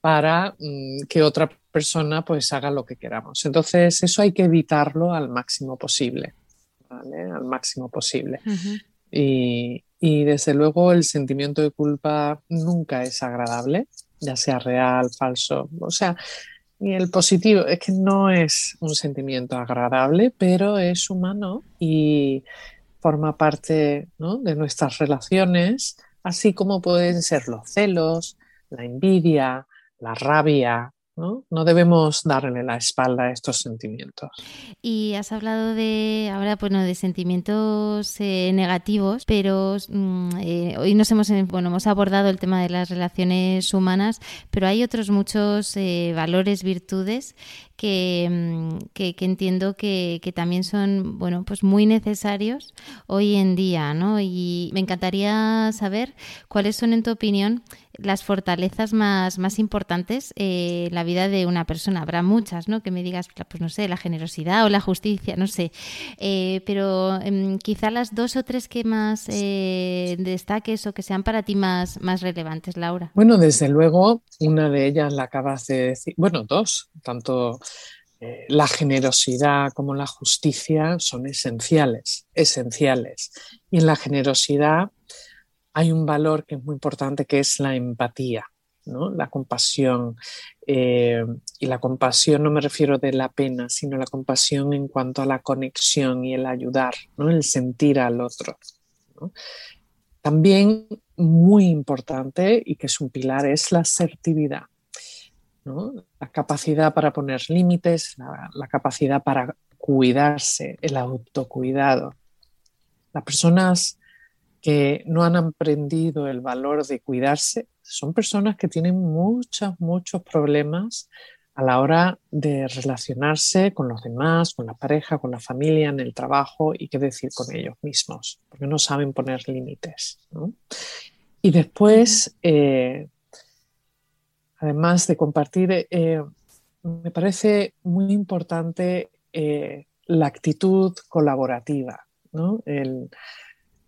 [SPEAKER 2] para mm, que otra persona pues haga lo que queramos. Entonces eso hay que evitarlo al máximo posible al máximo posible. y, desde luego el sentimiento de culpa nunca es agradable, ya sea real, falso, o sea, y el positivo es que no es un sentimiento agradable, pero es humano y forma parte de nuestras relaciones, así como pueden ser los celos, la envidia, la rabia, ¿no? debemos darle la espalda a estos sentimientos.
[SPEAKER 1] Y has hablado de ahora bueno de sentimientos eh, negativos, pero mm, eh, hoy nos hemos bueno hemos abordado el tema de las relaciones humanas, pero hay otros muchos eh, valores, virtudes Mm, que, que, entiendo que, que, también son bueno pues muy necesarios hoy en día ¿no? y me encantaría saber cuáles son en tu opinión las fortalezas más, más importantes en la vida de una persona habrá muchas ¿no? que me digas pues no sé la generosidad o la justicia no sé eh, pero em, quizá las dos o tres que más eh, destaques o que sean para ti más, más relevantes Laura
[SPEAKER 2] bueno desde luego una de ellas la acabas de decir bueno dos tanto eh, la generosidad como la justicia son esenciales, esenciales. Y en la generosidad hay un valor que es muy importante que es la empatía, ¿no? la compasión. Eh, y la compasión no me refiero de la pena, sino la compasión en cuanto a la conexión y el ayudar, ¿no? el sentir al otro. También muy importante y que es un pilar es la asertividad la capacidad para poner límites, la, capacidad para cuidarse, el autocuidado. Las personas que no han aprendido el valor de cuidarse son personas que tienen muchos, muchos problemas a la hora de relacionarse con los demás, con la pareja, con la familia, en el trabajo y qué decir con ellos mismos, porque no saben poner límites. Y después, eh, además de compartir, eh, me parece muy importante eh, la actitud colaborativa,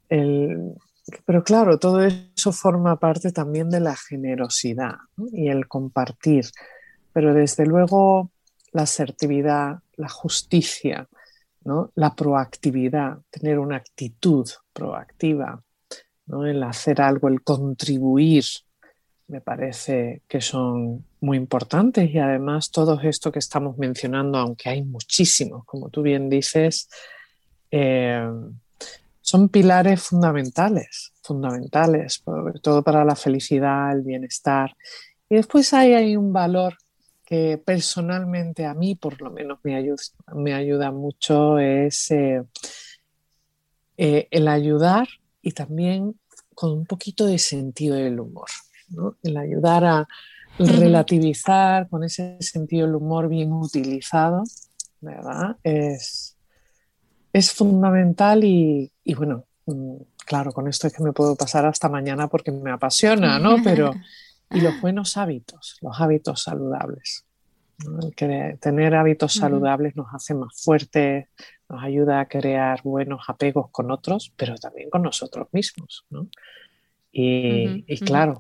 [SPEAKER 2] pero claro, todo eso forma parte también de la generosidad y el compartir, pero desde luego la asertividad, la justicia, la proactividad, tener una actitud proactiva, el hacer algo, el contribuir me parece que son muy importantes. Y además todo esto que estamos mencionando, aunque hay muchísimos, como tú bien dices, eh, son pilares fundamentales, fundamentales, sobre todo para la felicidad, el bienestar. Y después hay, hay un valor que personalmente a mí por lo menos me ayuda, me ayuda mucho, es eh, eh, el ayudar y también con un poquito de sentido del humor, el ayudar a relativizar con ese sentido del humor bien utilizado, ¿verdad? Es, es fundamental y, bueno, mm, claro, con esto es que me puedo pasar hasta mañana porque me apasiona, ¿no? Pero, y los buenos hábitos, los hábitos saludables. tener hábitos saludables nos hace más fuertes, nos ayuda a crear buenos apegos con otros, pero también con nosotros mismos, ¿no? Y, y claro,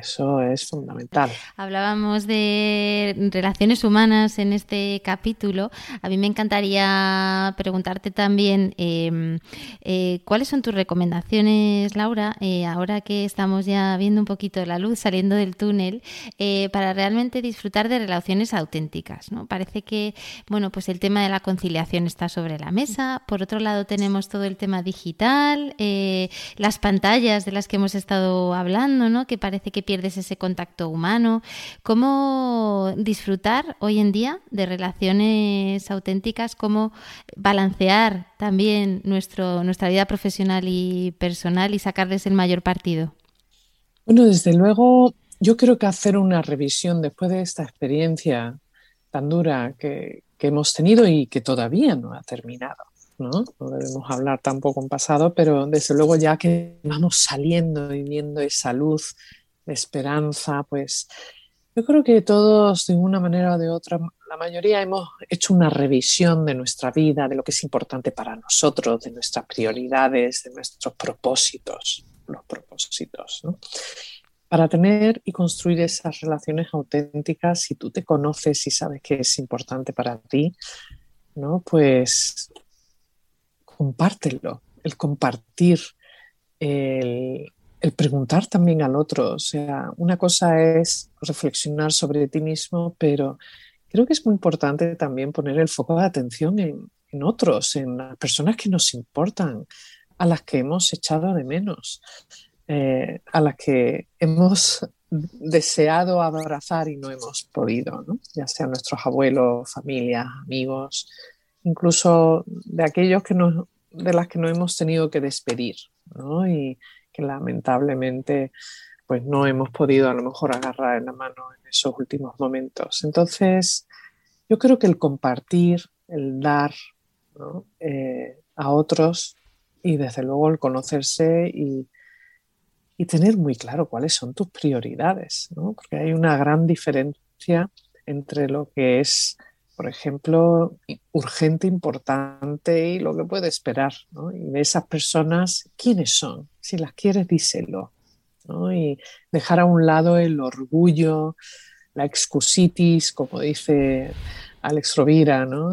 [SPEAKER 2] eso es fundamental.
[SPEAKER 1] Hablábamos de relaciones humanas en este capítulo. A mí me encantaría preguntarte también em, eh, cuáles son tus recomendaciones, Laura, eh, ahora que estamos ya viendo un poquito la luz saliendo del túnel, eh, para realmente disfrutar de relaciones auténticas. ¿no? Parece que bueno, pues el tema de la conciliación está sobre la mesa. Por otro lado, tenemos todo el tema digital, las pantallas de las que hemos estado hablando, ¿no? que parece que pierdes ese contacto humano. ¿Cómo disfrutar hoy en día de relaciones auténticas? ¿Cómo balancear también nuestro, nuestra vida profesional y personal y sacarles el mayor partido?
[SPEAKER 2] Bueno, desde luego, yo creo que hacer una revisión después de esta experiencia tan dura que, hemos tenido y que todavía no ha terminado. ¿no? no debemos hablar tampoco en pasado, pero desde luego ya que vamos saliendo y viendo esa luz esperanza, pues yo creo que todos de una manera o de otra, la mayoría hemos hecho una revisión de nuestra vida, de lo que es importante para nosotros, de nuestras prioridades, de nuestros propósitos, los propósitos, Para tener y construir esas relaciones auténticas, si tú te conoces y sabes que es importante para ti, ¿no? Pues compártelo, el compartir, el, el preguntar también al otro. O sea, una cosa es reflexionar sobre ti mismo, pero creo que es muy importante también poner el foco de atención en, otros, en las personas que nos importan, a las que hemos echado de menos, eh, a las que hemos deseado abrazar y no hemos podido, ya sean nuestros abuelos, familias, amigos, incluso de aquellos que nos, de las que no hemos tenido que despedir. ¿no? Lamentablemente pues no hemos podido a lo mejor agarrar en la mano en esos últimos momentos. Entonces, yo creo que el compartir, el dar eh, a otros y desde luego el conocerse y, y, tener muy claro cuáles son tus prioridades, porque hay una gran diferencia entre lo que es por ejemplo, urgente, importante y lo que puede esperar. ¿no? Y de esas personas, ¿quiénes son? Si las quieres, díselo. ¿no? Y dejar a un lado el orgullo, la excusitis, como dice Alex Rovira, ¿no?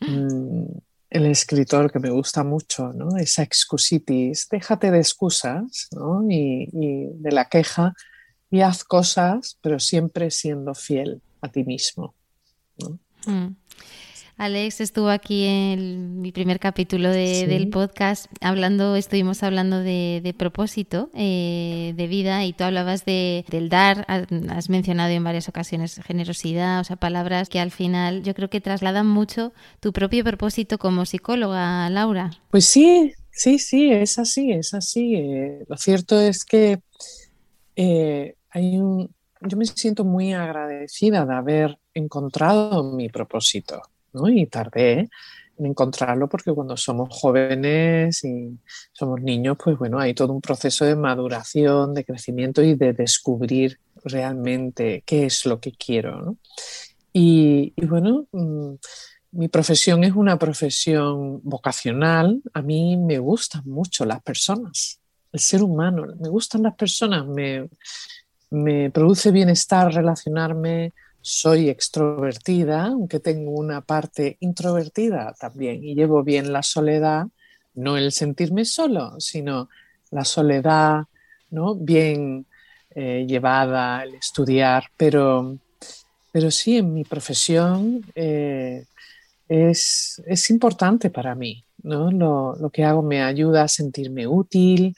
[SPEAKER 2] Mm, el escritor que me gusta mucho, ¿no? esa excusitis, déjate de excusas ¿no? y, y de la queja y haz cosas, pero siempre siendo fiel a ti mismo. Mm.
[SPEAKER 1] Alex estuvo aquí en mi primer capítulo del podcast hablando, estuvimos hablando de, propósito eh, de vida y tú hablabas de, del dar, has mencionado en varias ocasiones generosidad, o sea, palabras que al final yo creo que trasladan mucho tu propio propósito como psicóloga, Laura.
[SPEAKER 2] Pues sí, sí, sí, es así, es así. Eh, lo cierto es que eh, hay un, yo me siento muy agradecida de haber encontrado mi propósito. Y tardé en encontrarlo porque cuando somos jóvenes y somos niños, pues bueno, hay todo un proceso de maduración, de crecimiento y de descubrir realmente qué es lo que quiero. Y, y bueno, mm, mi profesión es una profesión vocacional. A mí me gustan mucho las personas, el ser humano. Me gustan las personas, me, me produce bienestar relacionarme, soy extrovertida, aunque tengo una parte introvertida también y llevo bien la soledad, no el sentirme solo, sino la soledad, ¿no? Bien eh, llevada el estudiar, pero, pero sí en mi profesión eh, es, es, importante para mí. ¿no? Lo, que hago me ayuda a sentirme útil,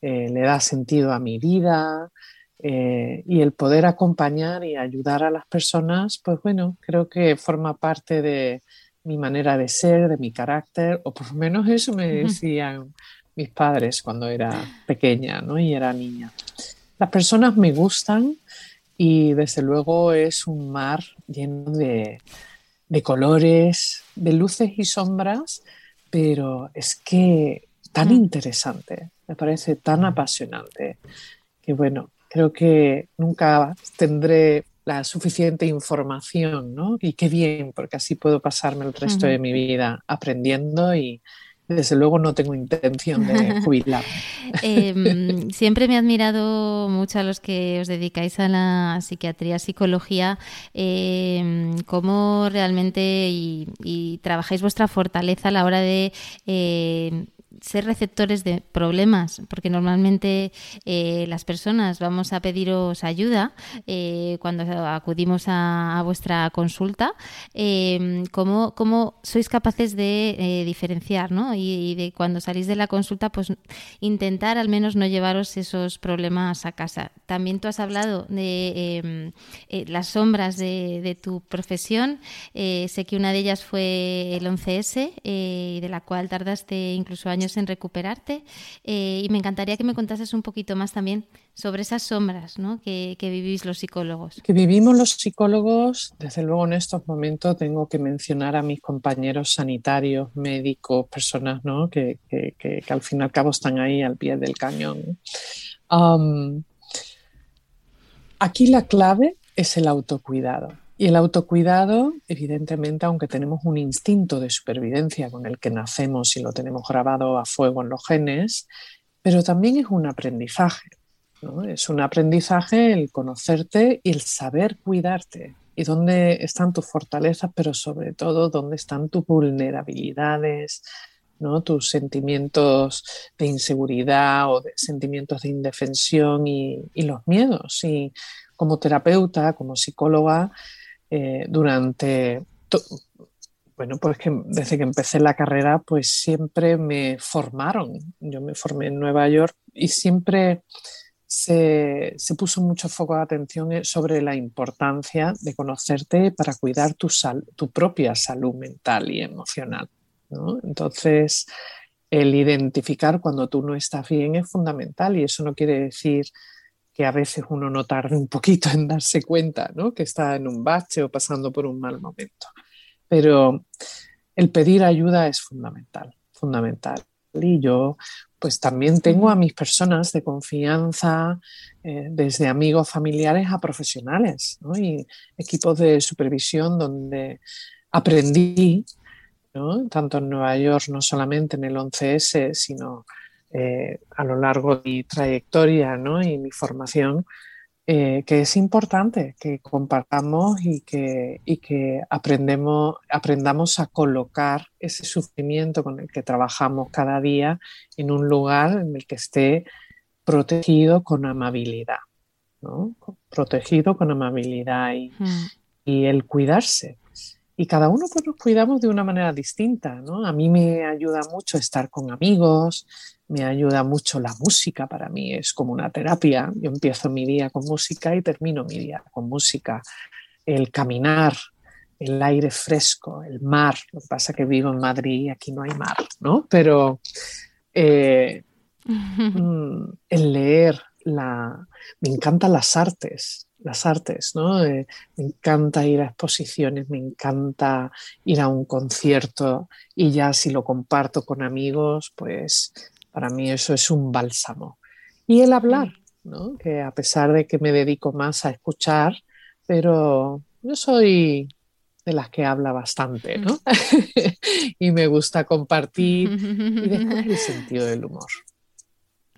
[SPEAKER 2] eh, le da sentido a mi vida y el poder acompañar y ayudar a las personas, pues bueno, creo que forma parte de mi manera de ser, de mi carácter, o por lo menos eso me decían mis padres cuando era pequeña ¿no? y era niña. Las personas me gustan y desde luego es un mar lleno de, colores, de luces y sombras, pero es que tan mm. interesante, me parece tan mm. apasionante, que bueno, creo que nunca tendré la suficiente información, ¿no? Y qué bien, porque así puedo pasarme el resto de mi vida aprendiendo y, desde luego no tengo intención de jubilarme.
[SPEAKER 1] Em, siempre me ha admirado mucho a los que os dedicáis a la psiquiatría, psicología, eh, cómo realmente y, trabajáis vuestra fortaleza a la hora de eh, ser receptores de problemas, porque normalmente eh, las personas vamos a pediros ayuda eh, cuando acudimos a, vuestra consulta, eh, ¿cómo, sois capaces de diferenciar ¿no? y, de cuando salís de la consulta, pues intentar al menos no llevaros esos problemas a casa. También tú has hablado de las sombras de, de tu profesión, sé que una de ellas fue el 11S, y de la cual tardaste incluso años en recuperarte. Eh, y me encantaría que me contases un poquito más también sobre esas sombras que, vivís los psicólogos.
[SPEAKER 2] Que vivimos los psicólogos, desde luego en estos momentos tengo que mencionar a mis compañeros sanitarios, médicos, personas ¿no? que, al fin y al cabo están ahí al pie del cañón. aquí la clave es el autocuidado. Y el autocuidado, evidentemente, aunque tenemos un instinto de supervivencia con el que nacemos y lo tenemos grabado a fuego en los genes, pero también es un aprendizaje. Es un aprendizaje el conocerte y el saber cuidarte y dónde están tus fortalezas, pero sobre todo dónde están tus vulnerabilidades, ¿no? tus sentimientos de inseguridad o de sentimientos de indefensión y, y los miedos. Y como terapeuta, como psicóloga, eh, durante, bueno, pues que desde que empecé la carrera, pues siempre me formaron. Yo me formé en Nueva York y siempre se, se puso mucho foco de atención sobre la importancia de conocerte para cuidar tu, tu propia salud mental y emocional. Entonces, el identificar cuando tú no estás bien es fundamental y eso no quiere decir que a veces uno no tarde un poquito en darse cuenta ¿no? que está en un bache o pasando por un mal momento. Pero el pedir ayuda es fundamental, fundamental. Y yo pues también tengo a mis personas de confianza, eh, desde amigos familiares a profesionales ¿no? y equipos de supervisión donde aprendí, ¿no? tanto en Nueva York, no solamente en el 11S, sino eh, a lo largo de mi trayectoria ¿no? y mi formación, eh, que es importante que compartamos y que, y que aprendemos, aprendamos a colocar ese sufrimiento con el que trabajamos cada día en un lugar en el que esté protegido con amabilidad, ¿no? protegido con amabilidad y, hmm. y el cuidarse. Y cada uno pues, nos cuidamos de una manera distinta. ¿no? A mí me ayuda mucho estar con amigos, me ayuda mucho la música, para mí es como una terapia. Yo empiezo mi día con música y termino mi día con música. El caminar, el aire fresco, el mar. Lo que pasa es que vivo en Madrid y aquí no hay mar, ¿no? Pero eh, mm, el leer, la... me encantan las artes, las artes, ¿no? Eh, me encanta ir a exposiciones, me encanta ir a un concierto y ya si lo comparto con amigos, pues para mí eso es un bálsamo. Y el hablar, ¿no? que a pesar de que me dedico más a escuchar, pero yo soy de las que habla bastante, ¿no? y me gusta compartir y después el sentido del humor.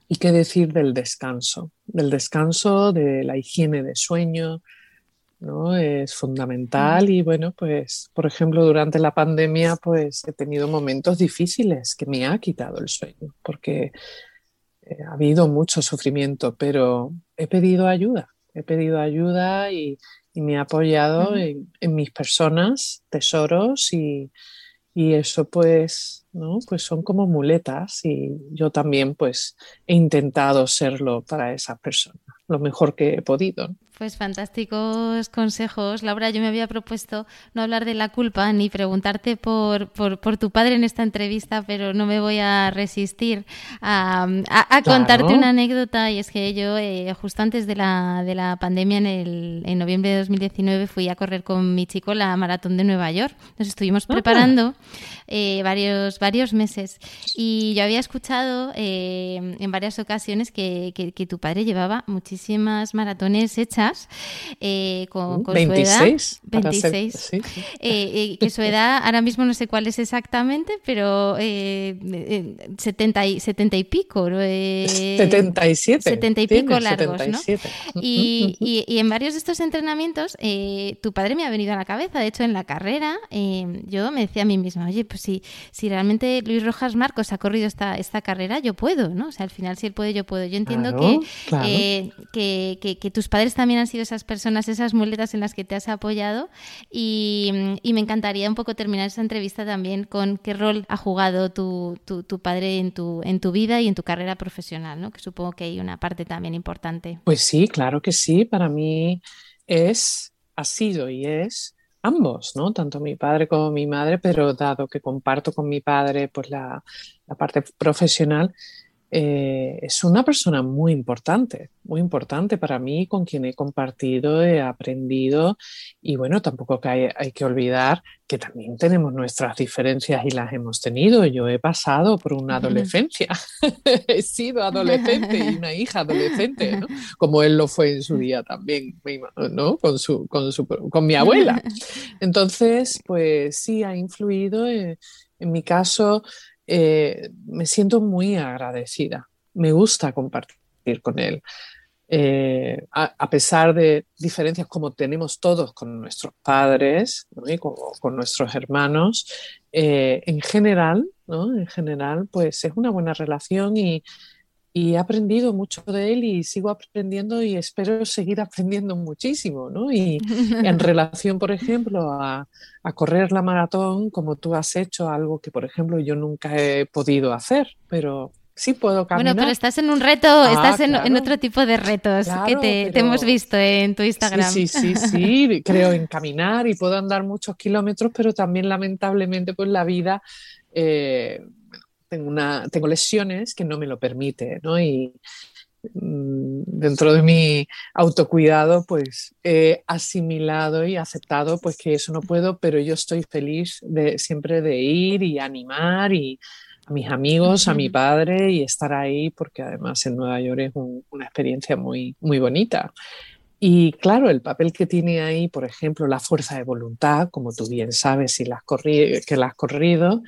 [SPEAKER 2] ¿Y qué decir del descanso? Del descanso, de la higiene de sueño, ¿no? Es fundamental y bueno, pues por ejemplo durante la pandemia pues he tenido momentos difíciles que me ha quitado el sueño porque eh, ha habido mucho sufrimiento, pero he pedido ayuda, he pedido ayuda y, me ha apoyado en, mis personas, tesoros y, y eso pues, ¿no? pues son como muletas y yo también pues he intentado serlo para esas personas lo mejor que he podido.
[SPEAKER 1] Pues fantásticos consejos. Laura, yo me había propuesto no hablar de la culpa ni preguntarte por, por, tu padre en esta entrevista, pero no me voy a resistir a, contarte una anécdota. Y es que yo, eh, justo antes de la, de la pandemia, en, el, en noviembre de 2019, fui a correr con mi chico la maratón de Nueva York. Nos estuvimos ah. preparando eh, varios, varios meses. Y yo había escuchado eh, en varias ocasiones que, que tu padre llevaba muchísimas maratones hechas eh, con, su edad. 26. Eh, eh, que su edad, ahora mismo no sé cuál es exactamente, pero 70, y, 70 y pico.
[SPEAKER 2] 77.
[SPEAKER 1] 70 y pico largos, ¿no? Y, y, en varios de estos entrenamientos, tu padre me ha venido a la cabeza. De hecho, en la carrera, yo me decía a mí misma, oye, pues si, si realmente Luis Rojas Marcos ha corrido esta, esta carrera, yo puedo, ¿no? O sea, al final, si él puede, yo puedo. Yo entiendo que, que, tus padres también han sido esas personas, esas muletas en las que te has apoyado y, me encantaría un poco terminar esta entrevista también con qué rol ha jugado tu, tu, padre en tu, en tu vida y en tu carrera profesional, ¿no? que supongo que hay una parte también importante.
[SPEAKER 2] Pues sí, claro que sí, para mí es, ha sido y es ambos, ¿no? Tanto mi padre como mi madre, pero dado que comparto con mi padre pues la parte profesional, eh, es una persona muy importante, muy importante para mí, con quien he compartido, he aprendido y bueno, tampoco hay, hay, que olvidar que también tenemos nuestras diferencias y las hemos tenido. Yo he pasado por una adolescencia, he sido adolescente y una hija adolescente, ¿no? como él lo fue en su día también, ¿no? con, su, con, su, con mi abuela. Entonces, pues sí, ha influido en, en mi caso eh, me siento muy agradecida. Me gusta compartir con él. Eh, a, pesar de diferencias como tenemos todos con nuestros padres y con, nuestros hermanos, eh, en general, ¿no? en general, pues es una buena relación y, y he aprendido mucho de él y sigo aprendiendo y espero seguir aprendiendo muchísimo, ¿no? Y en relación, por ejemplo, a, correr la maratón, como tú has hecho, algo que, por ejemplo, yo nunca he podido hacer, pero sí puedo caminar.
[SPEAKER 1] Bueno, pero estás en un reto, ah, estás en, otro tipo de retos que te, hemos visto en tu Instagram.
[SPEAKER 2] Sí, sí, sí, sí, creo en caminar y puedo andar muchos kilómetros, pero también lamentablemente pues la vida... Eh, tengo, una, tengo lesiones que no me lo permite, ¿no? Y mm, dentro de mi autocuidado, pues he asimilado y aceptado pues que eso no puedo, pero yo estoy feliz de siempre de ir y animar y a mis amigos, a mi padre y estar ahí porque además en Nueva York es una experiencia muy, muy bonita. Y claro, el papel que tiene ahí, por ejemplo, la fuerza de voluntad, como tú bien sabes si la has que la has corrido,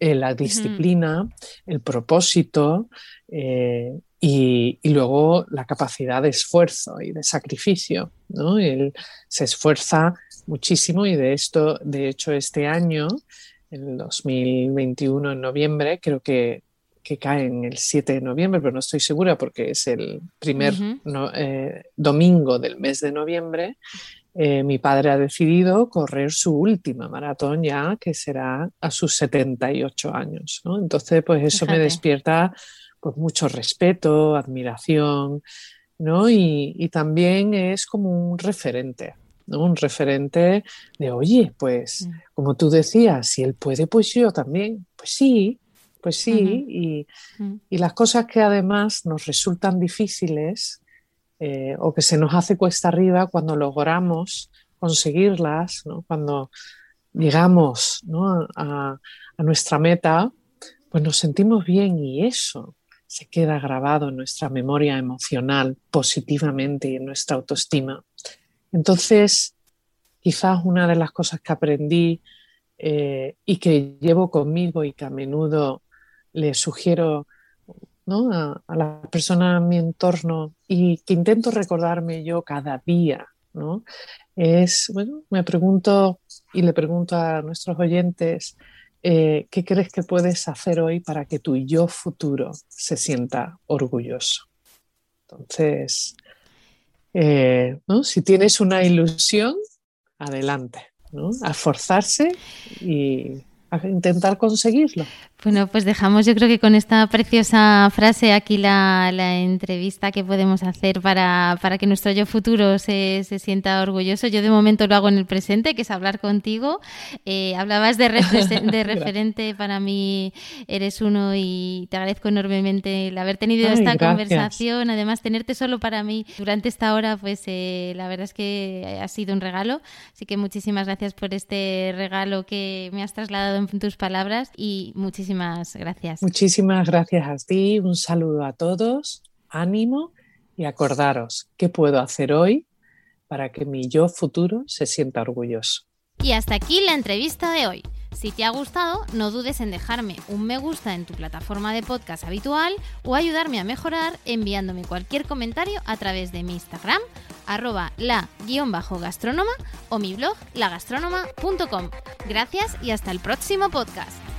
[SPEAKER 2] eh, la disciplina, el propósito eh, y, luego la capacidad de esfuerzo y de sacrificio. ¿no? Él se esfuerza muchísimo y de esto, de hecho, este año, el 2021, en noviembre, creo que, que cae en el 7 de noviembre, pero no estoy segura porque es el primer eh, domingo del mes de noviembre, eh, mi padre ha decidido correr su última maratón ya, que será a sus 78 años. Entonces, pues eso me despierta pues, mucho respeto, admiración, ¿no? Y, también es como un referente, ¿no? Un referente de, oye, pues mm. como tú decías, si él puede, pues yo también. Pues sí, pues sí. y, mm. y las cosas que además nos resultan difíciles, eh, o que se nos hace cuesta arriba cuando logramos conseguirlas, cuando llegamos a, nuestra meta, pues nos sentimos bien y eso se queda grabado en nuestra memoria emocional positivamente y en nuestra autoestima. Entonces, quizás una de las cosas que aprendí eh, y que llevo conmigo y que a menudo le sugiero a, las personas en mi entorno y que intento recordarme yo cada día, ¿no? Es, bueno, me pregunto y le pregunto a nuestros oyentes eh, ¿qué crees que puedes hacer hoy para que tu yo futuro se sienta orgulloso? Entonces, eh, si tienes una ilusión, adelante, a forzarse y a intentar conseguirlo.
[SPEAKER 1] Bueno, pues dejamos yo creo que con esta preciosa frase aquí la, entrevista que podemos hacer para, que nuestro yo futuro se, sienta orgulloso. Yo de momento lo hago en el presente, que es hablar contigo. Eh, hablabas de, de referente, para mí eres uno y te agradezco enormemente el haber tenido esta conversación. Además, tenerte solo para mí durante esta hora, pues eh, la verdad es que ha sido un regalo. Así que muchísimas gracias por este regalo que me has trasladado en tus palabras y muchísimas Muchísimas gracias.
[SPEAKER 2] Muchísimas gracias a ti, un saludo a todos, ánimo y acordaros qué puedo hacer hoy para que mi yo futuro se sienta orgulloso.
[SPEAKER 1] Y hasta aquí la entrevista de hoy. Si te ha gustado, no dudes en dejarme un me gusta en tu plataforma de podcast habitual o ayudarme a mejorar enviándome cualquier comentario a través de mi Instagram, arroba la-gastrónoma o mi blog lagastronoma.com. Gracias y hasta el próximo podcast.